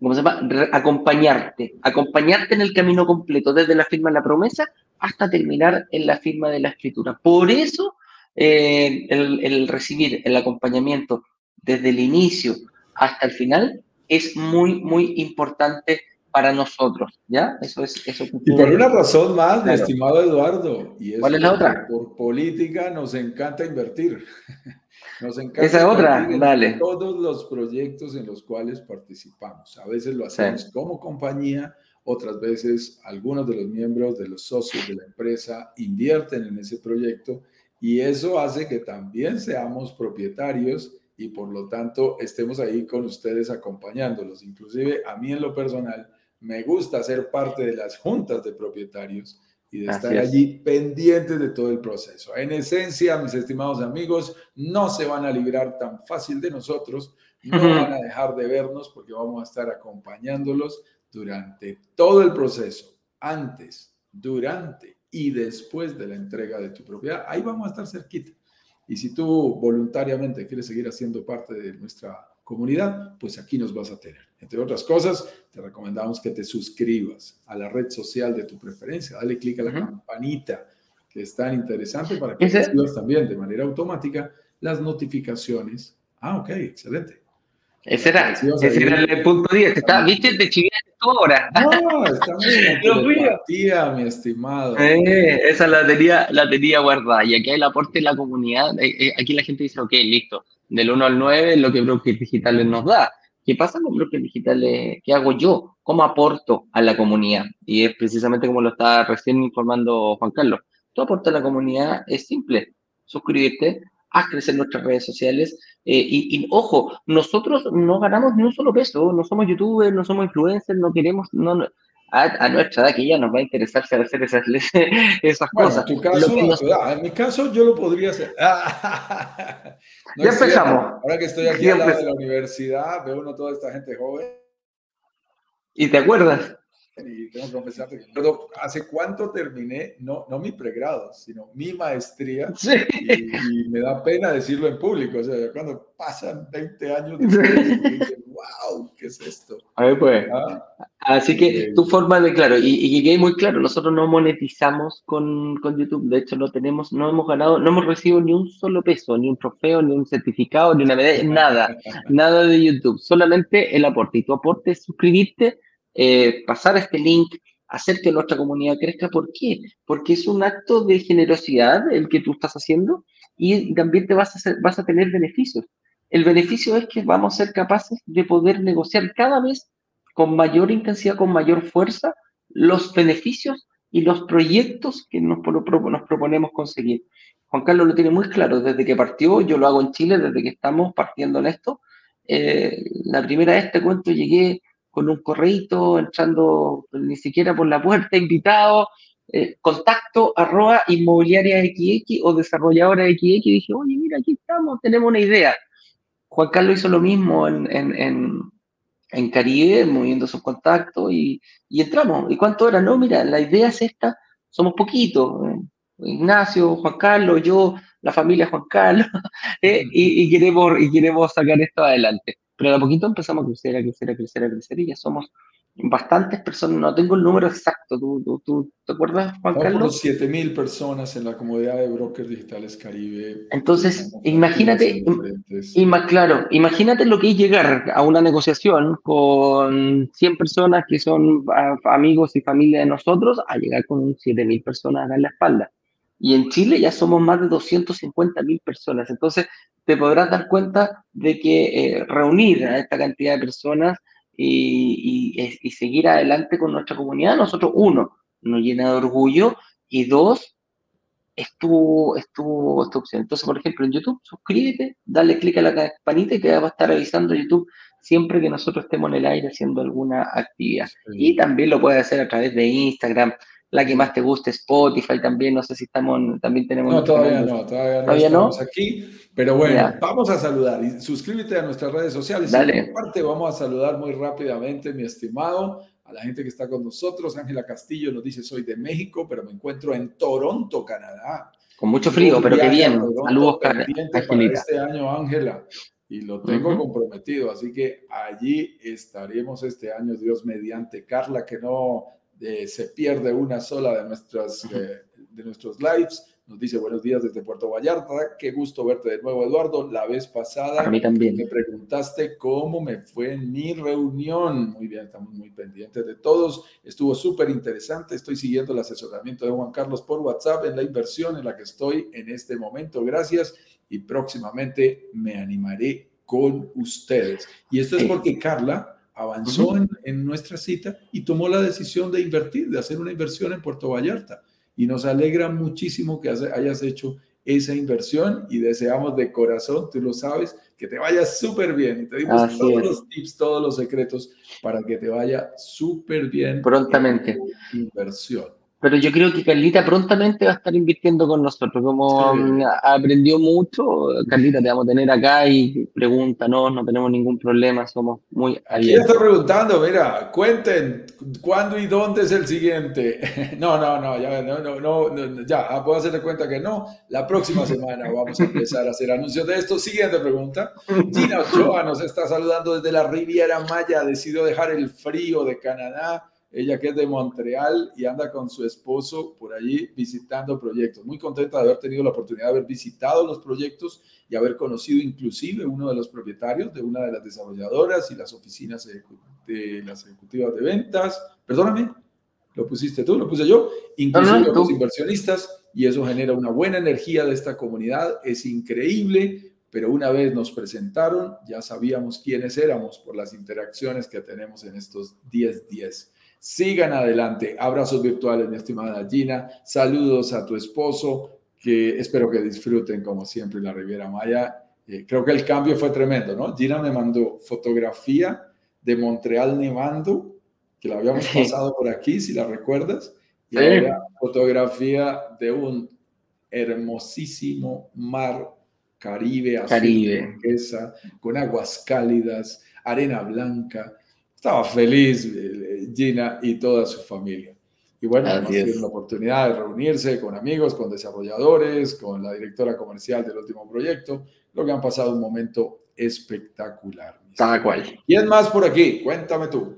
¿cómo se llama? acompañarte, acompañarte en el camino completo, desde la firma de la promesa hasta terminar en la firma de la escritura. Por eso, eh, el, el recibir el acompañamiento desde el inicio hasta el final es muy, muy importante para nosotros, ¿ya? Eso es... Eso y por una razón más, mi estimado Eduardo. Y es ¿Cuál es la otra? Por política nos encanta invertir. Nos encanta Esa otra, dale. Todos los proyectos en los cuales participamos. A veces lo hacemos como compañía, otras veces algunos de los miembros de los socios de la empresa invierten en ese proyecto y eso hace que también seamos propietarios y por lo tanto estemos ahí con ustedes acompañándolos. Inclusive a mí en lo personal me gusta ser parte de las juntas de propietarios y de estar allí pendientes de todo el proceso. En esencia, mis estimados amigos, no se van a librar tan fácil de nosotros, no van a dejar de vernos porque vamos a estar acompañándolos durante todo el proceso, antes, durante y después de la entrega de tu propiedad. Ahí vamos a estar cerquita. Y si tú voluntariamente quieres seguir haciendo parte de nuestra comunidad, pues aquí nos vas a tener. Entre otras cosas, te recomendamos que te suscribas a la red social de tu preferencia. Dale clic a la campanita, que es tan interesante para que recibas también de manera automática las notificaciones. Ah, ok, excelente. Ese era, ese era el punto 10. ¿Viste? Te chiviaste tú ahora. No, estamos en mi estimado. Eh, esa la tenía, la tenía guardada. Y aquí hay el aporte de la comunidad. Eh, eh, aquí la gente dice, ok, listo. Del 1 al 9 lo que Broker Digitales nos da. ¿qué pasa con brokers digitales? ¿Qué hago yo? ¿Cómo aporto a la comunidad? Y es precisamente como lo estaba recién informando Juan Carlos. Tu aporte a la comunidad es simple. Suscribirte, haz crecer nuestras redes sociales. Eh, y, ojo, nosotros no ganamos ni un solo peso, no somos youtubers, no somos influencers, no queremos, a, nuestra edad que ya nos va a interesar hacer esas, esas cosas. En, tu caso, en mi caso yo lo podría hacer. ya empezamos. Ahora que estoy aquí al lado de la universidad, veo uno toda esta gente joven. ¿Y te acuerdas? y tengo que confesarte que hace cuánto terminé, no, no mi pregrado, sino mi maestría. Sí. Y, me da pena decirlo en público. O sea, cuando pasan 20 años, wow, ¿qué es esto? A ver, pues. Ah, Así que eh, tu forma de, claro, y, y que muy claro, nosotros no monetizamos con, con, YouTube. De hecho, no tenemos, no hemos ganado, no hemos recibido ni un solo peso, ni un trofeo, ni un certificado, ni una medalla, nada, nada de YouTube. Solamente el aporte. Y tu aporte es suscribirte eh, pasar este link, hacer que nuestra comunidad crezca. ¿Por qué? Porque es un acto de generosidad el que tú estás haciendo y también te vas a, vas a tener beneficios. El beneficio es que vamos a ser capaces de poder negociar cada vez con mayor intensidad, con mayor fuerza, los beneficios y los proyectos que nos, nos proponemos conseguir. Juan Carlos lo tiene muy claro, desde que partió, yo lo hago en Chile, desde que estamos partiendo en esto. Eh, la primera vez, te cuento, llegué con un correito, entrando ni siquiera por la puerta, invitado, eh, contacto arroba inmobiliaria XX o desarrolladora XX, y dije, oye, mira, aquí estamos, tenemos una idea. Juan Carlos hizo lo mismo en, en, en, Caribe, moviendo sus contactos y, entramos. ¿Y cuánto era? No, mira, la idea es esta, somos poquitos, Ignacio, Juan Carlos, yo, la familia Juan Carlos, eh, y, y, queremos, y queremos sacar esto adelante. Pero de a poquito empezamos a crecer, a crecer, a crecer, a crecer y ya somos bastantes personas. No tengo el número exacto. ¿Tú, tú, te acuerdas, Juan Carlos? 7.000 personas en la comunidad de brokers digitales Caribe. Entonces, imagínate, y más claro, imagínate lo que es llegar a una negociación con 100 personas que son amigos y familia de nosotros, a llegar con 7.000 personas en la espalda. Y en Chile ya somos más de 250.000 personas. Entonces, te podrás dar cuenta de que eh, reunir a esta cantidad de personas y, y, seguir adelante con nuestra comunidad, nosotros, uno, nos llena de orgullo y dos, es tu, es tu, opción. Entonces, por ejemplo, en YouTube, suscríbete, dale clic a la campanita y te va a estar avisando YouTube siempre que nosotros estemos en el aire haciendo alguna actividad. Y también lo puedes hacer a través de Instagram, la que más te guste, Spotify también, no sé si estamos, también tenemos... No, todavía no, todavía no estamos aquí, pero bueno, vamos a saludar y suscríbete a nuestras redes sociales. Dale. Parte vamos a saludar muy rápidamente, mi estimado, a la gente que está con nosotros. Ángela Castillo nos dice, soy de México, pero me encuentro en Toronto, Canadá. Con mucho frío, pero qué bien. Saludos, para este año, Ángela. Y lo tengo comprometido, así que allí estaremos este año, Dios mediante. Carla, que no se pierde una sola de, nuestras, eh, de nuestros lives. Nos dice buenos días desde Puerto Vallarta. Qué gusto verte de nuevo, Eduardo. La vez pasada A mí también. me preguntaste cómo me fue en mi reunión. Muy bien, estamos muy pendientes de todos. Estuvo súper interesante. Estoy siguiendo el asesoramiento de Juan Carlos por WhatsApp en la inversión en la que estoy en este momento. Gracias. Y próximamente me animaré con ustedes. Y esto es porque Carla avanzó en, nuestra cita y tomó la decisión de invertir, de hacer una inversión en Puerto Vallarta. Y nos alegra muchísimo que hayas hecho esa inversión y deseamos de corazón, tú lo sabes, que te vaya súper bien. Y te dimos todos los tips, todos los secretos para que te vaya súper bien. Prontamente. inversión. Pero yo creo que Carlita prontamente va a estar invirtiendo con nosotros. Como aprendió mucho, Carlita, te vamos a tener acá y pregúntanos, no tenemos ningún problema, somos muy abiertos. Aquí está preguntando, mira, cuenten cuándo y dónde es el siguiente. No, no, no, ya, no, no, no, ya, ah, puedo hacerle cuenta que no. La próxima semana vamos a empezar a hacer anuncios de esto. Siguiente pregunta. Gina Ochoa nos está saludando desde la Riviera Maya, decidió dejar el frío de Canadá ella que es de Montreal y anda con su esposo por allí visitando proyectos. Muy contenta de haber tenido la oportunidad de haber visitado los proyectos y haber conocido inclusive uno de los propietarios de una de las desarrolladoras y las oficinas de las ejecutivas de ventas. Perdóname, lo pusiste tú, lo puse yo, inclusive los inversionistas y eso genera una buena energía de esta comunidad. Es increíble pero una vez nos presentaron, ya sabíamos quiénes éramos por las interacciones que tenemos en estos 10-10. Sigan adelante. Abrazos virtuales, mi estimada Gina. Saludos a tu esposo, que espero que disfruten como siempre la Riviera Maya. Eh, creo que el cambio fue tremendo, ¿no? Gina me mandó fotografía de Montreal nevando, que la habíamos pasado por aquí, si la recuerdas, y ahora fotografía de un hermosísimo mar Caribe, azul, Caribe. con aguas cálidas, arena blanca. Estaba feliz eh, Gina y toda su familia. Y bueno, tenido la oportunidad de reunirse con amigos, con desarrolladores, con la directora comercial del último proyecto, lo que han pasado un momento espectacular. Tal cual. ¿Quién más por aquí? Cuéntame tú.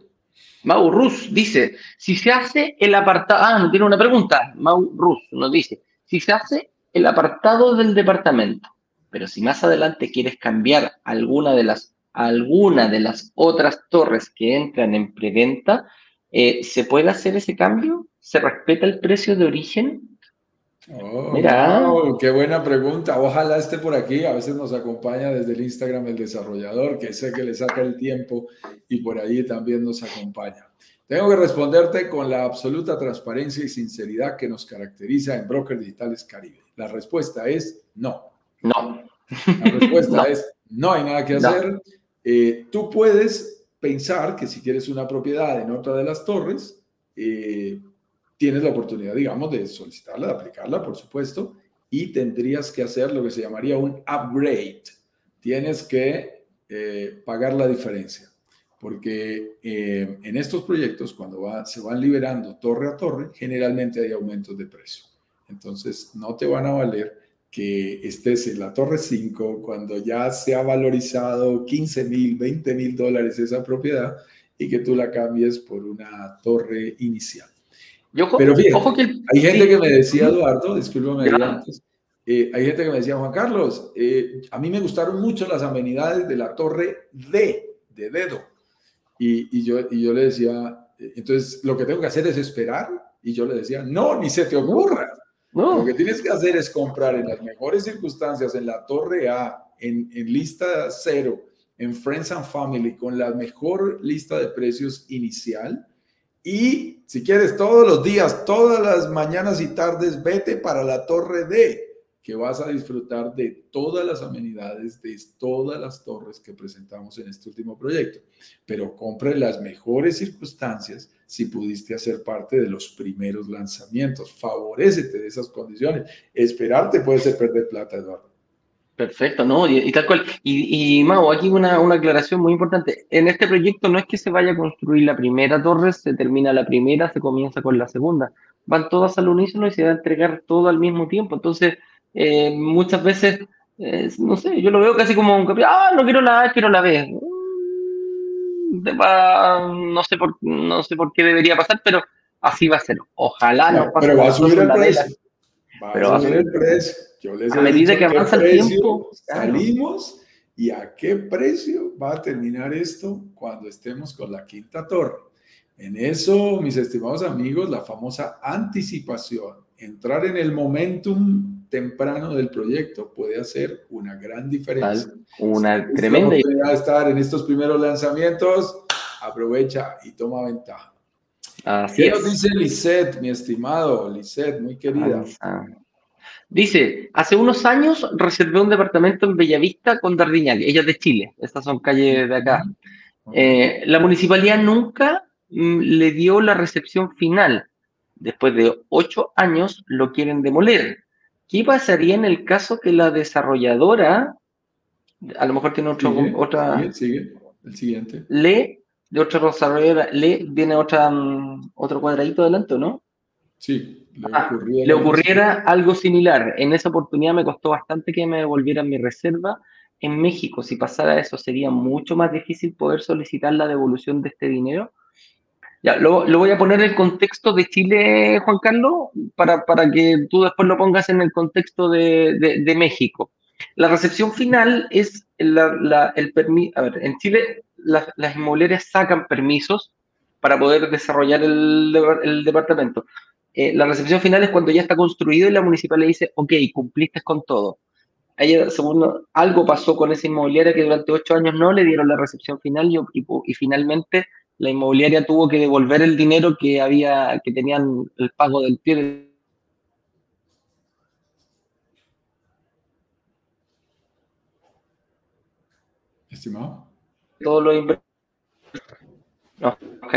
Mau Rus dice, si se hace el apartado, ah, no tiene una pregunta, Mau Rus nos dice, si se hace el apartado del departamento, pero si más adelante quieres cambiar alguna de las, alguna de las otras torres que entran en preventa, eh, ¿se puede hacer ese cambio? ¿Se respeta el precio de origen? Oh, Mira. qué buena pregunta. Ojalá esté por aquí. A veces nos acompaña desde el Instagram el desarrollador, que sé que le saca el tiempo y por ahí también nos acompaña. Tengo que responderte con la absoluta transparencia y sinceridad que nos caracteriza en Broker Digitales Caribe. La respuesta es no. No. La respuesta es no hay nada que hacer. Eh, tú puedes pensar que si quieres una propiedad en otra de las torres, eh, tienes la oportunidad, digamos, de solicitarla, de aplicarla, por supuesto, y tendrías que hacer lo que se llamaría un upgrade. Tienes que eh, pagar la diferencia, porque en estos proyectos, cuando se van liberando torre a torre, generalmente hay aumentos de precio. Entonces, no te van a valer que estés en la Torre 5 cuando ya se ha valorizado 15 mil, 20 mil dólares esa propiedad y que tú la cambies por una torre inicial. Pero fíjate, hay gente que me decía, Eduardo, discúlpame antes, eh, hay gente que me decía, Juan Carlos, eh, a mí me gustaron mucho las amenidades de la torre D, de dedo. Y, y, yo, y yo le decía, eh, entonces lo que tengo que hacer es esperar. Y yo le decía, no, ni se te ocurra. Lo que tienes que hacer es comprar en las mejores circunstancias, en la Torre A, en, en lista cero, en Friends and Family, con la mejor lista de precios inicial. Y si quieres todos los días, todas las mañanas y tardes, vete para la Torre D que vas a disfrutar de todas las amenidades de todas las torres que presentamos en este último proyecto. Pero compre las mejores circunstancias si pudiste hacer parte de los primeros lanzamientos. Favorecete de esas condiciones. Esperarte puede ser perder plata, Eduardo. Perfecto, ¿no? Y, tal cual. Y, y Mau, aquí una, una aclaración muy importante. En este proyecto no es que se vaya a construir la primera torre, se termina la primera, se comienza con la segunda. Van todas al unísono y se va a entregar todo al mismo tiempo. Entonces, eh, muchas veces, eh, no sé, yo lo veo casi como un ah, no quiero la A, quiero la B. Mm, no, sé por, no sé por qué debería pasar, pero así va a ser. Ojalá no, pase. Pero va a subir el precio. Va pero a subir el precio. Yo les a medida que avanza el tiempo. Salimos y a qué precio va a terminar esto cuando estemos con la quinta torre. En eso, mis estimados amigos, la famosa anticipación, entrar en el momentum temprano del proyecto puede hacer una gran diferencia. Una tremenda idea. estar en estos primeros lanzamientos, aprovecha y toma ventaja. Así ¿Qué nos dice Lisette, mi estimado? Lisette, muy querida. Dice, hace unos años reservé un departamento en Bellavista con Dardiñac, ella es de Chile, estas son calles de acá. Eh, la municipalidad nunca mm, le dio la recepción final. Después de ocho años lo quieren demoler. ¿Qué pasaría en el caso que la desarrolladora, a lo mejor tiene otro, otra... Sigue, el siguiente. Le, de otra desarrolladora, le viene otra, mm, otro cuadradito adelante, ¿no? Sí, le, ah, le ocurriera algo similar. En esa oportunidad me costó bastante que me devolvieran mi reserva. En México, si pasara eso, sería mucho más difícil poder solicitar la devolución de este dinero ya, lo, lo, voy a poner en el contexto de Chile, Juan Carlos, para, para que tú después lo pongas en el contexto de, de, México. La recepción final es la, la, el permiso. A ver, en Chile las inmobiliarias sacan permisos para poder desarrollar el, el departamento. Eh, la recepción final es cuando ya está construido y la municipalidad dice, ok, cumpliste con todo. según algo pasó con esa inmobiliaria que durante ocho años no le dieron la recepción final y, y, finalmente la inmobiliaria tuvo que devolver el dinero que había, que tenían el pago del pie. Estimado. Todo lo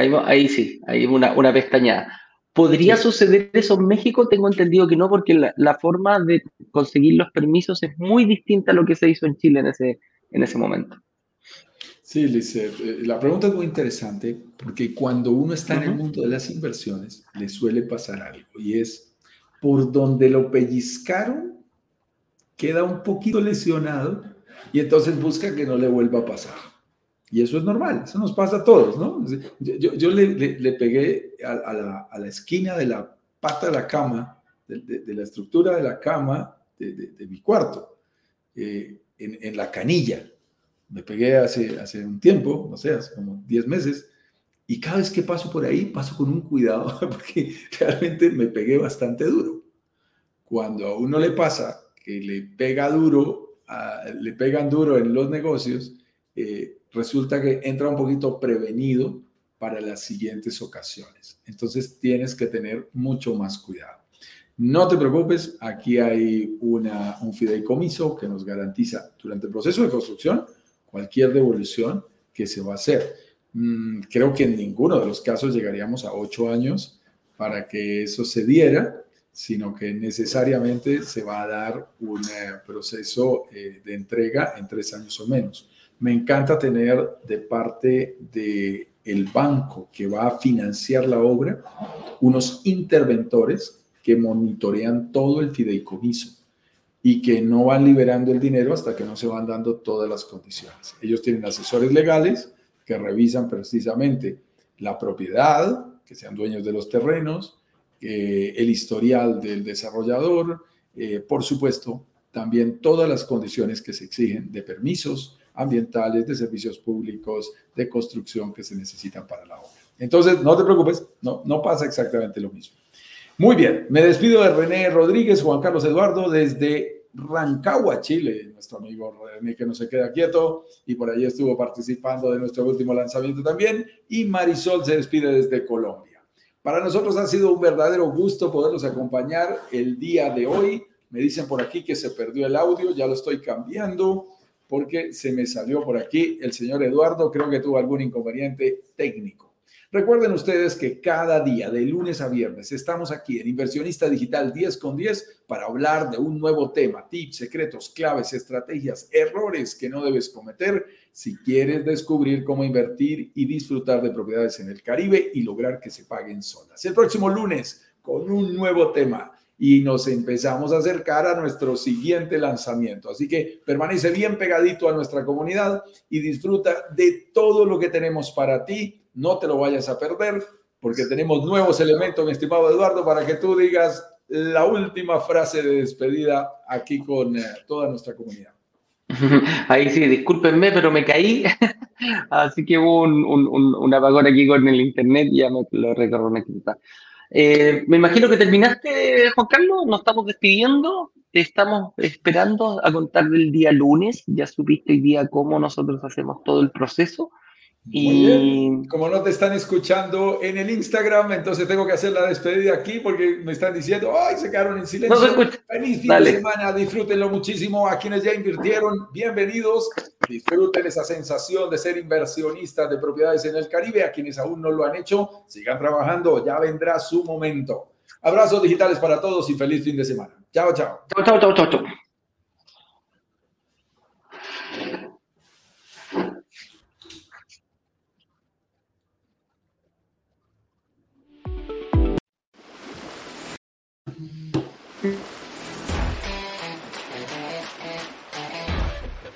no, ahí sí, hay una, una pestañada. ¿Podría suceder eso en México? Tengo entendido que no, porque la, forma de conseguir los permisos es muy distinta a lo que se hizo en Chile en ese, en ese momento. Sí, Lizeth, eh, la pregunta es muy interesante porque cuando uno está en el mundo de las inversiones, le suele pasar algo y es por donde lo pellizcaron, queda un poquito lesionado y entonces busca que no le vuelva a pasar. Y eso es normal, eso nos pasa a todos, ¿no? Yo, yo le, le, pegué a, la, a, la, esquina de la pata de la cama, de, de, la estructura de la cama de, mi cuarto, eh, en, en, la canilla. Me pegué hace, hace un tiempo, no sé, hace como 10 meses, y cada vez que paso por ahí, paso con un cuidado, porque realmente me pegué bastante duro. Cuando a uno le pasa que le pega duro, le pegan duro en los negocios, eh, resulta que entra un poquito prevenido para las siguientes ocasiones. Entonces tienes que tener mucho más cuidado. No te preocupes, aquí hay una, un fideicomiso que nos garantiza durante el proceso de construcción cualquier devolución que se va a hacer. Mm, creo que en ninguno de los casos llegaríamos a ocho años para que eso se diera, sino que necesariamente se va a dar un eh, proceso eh, de entrega en tres años o menos. Me encanta tener de parte del el banco que va a financiar la obra unos interventores que monitorean todo el fideicomiso y que no van liberando el dinero hasta que no se van dando todas las condiciones. Ellos tienen asesores legales que revisan precisamente la propiedad, que sean dueños de los terrenos, eh, el historial del desarrollador, eh, por supuesto, también todas las condiciones que se exigen de permisos, ambientales, de servicios públicos, de construcción que se necesitan para la obra. Entonces, no te preocupes, no, no pasa exactamente lo mismo. Muy bien, me despido de René Rodríguez, Juan Carlos Eduardo, desde Rancagua, Chile, nuestro amigo René que no se queda quieto y por allí estuvo participando de nuestro último lanzamiento también. Y Marisol se despide desde Colombia. Para nosotros ha sido un verdadero gusto poderlos acompañar el día de hoy. Me dicen por aquí que se perdió el audio, ya lo estoy cambiando porque se me salió por aquí el señor Eduardo, creo que tuvo algún inconveniente técnico. Recuerden ustedes que cada día, de lunes a viernes, estamos aquí en Inversionista Digital 10 con 10 para hablar de un nuevo tema, tips, secretos, claves, estrategias, errores que no debes cometer si quieres descubrir cómo invertir y disfrutar de propiedades en el Caribe y lograr que se paguen solas. El próximo lunes con un nuevo tema y nos empezamos a acercar a nuestro siguiente lanzamiento. Así que permanece bien pegadito a nuestra comunidad y disfruta de todo lo que tenemos para ti. No te lo vayas a perder porque tenemos nuevos elementos, mi estimado Eduardo, para que tú digas la última frase de despedida aquí con eh, toda nuestra comunidad. Ahí sí, discúlpenme, pero me caí. Así que hubo un, un, un, apagón aquí con el internet y ya me lo quinta. Eh, me imagino que terminaste, Juan Carlos, nos estamos despidiendo, estamos esperando a contar del día lunes, ya supiste hoy día cómo nosotros hacemos todo el proceso. Y como no te están escuchando en el Instagram, entonces tengo que hacer la despedida aquí porque me están diciendo, ¡ay, se quedaron en silencio! Feliz fin de semana, disfrútenlo muchísimo. A quienes ya invirtieron, bienvenidos. Disfruten esa sensación de ser inversionistas de propiedades en el Caribe. A quienes aún no lo han hecho, sigan trabajando, ya vendrá su momento. Abrazos digitales para todos y feliz fin de semana. Chao, chao. Chao, chao, chao, chao. chao.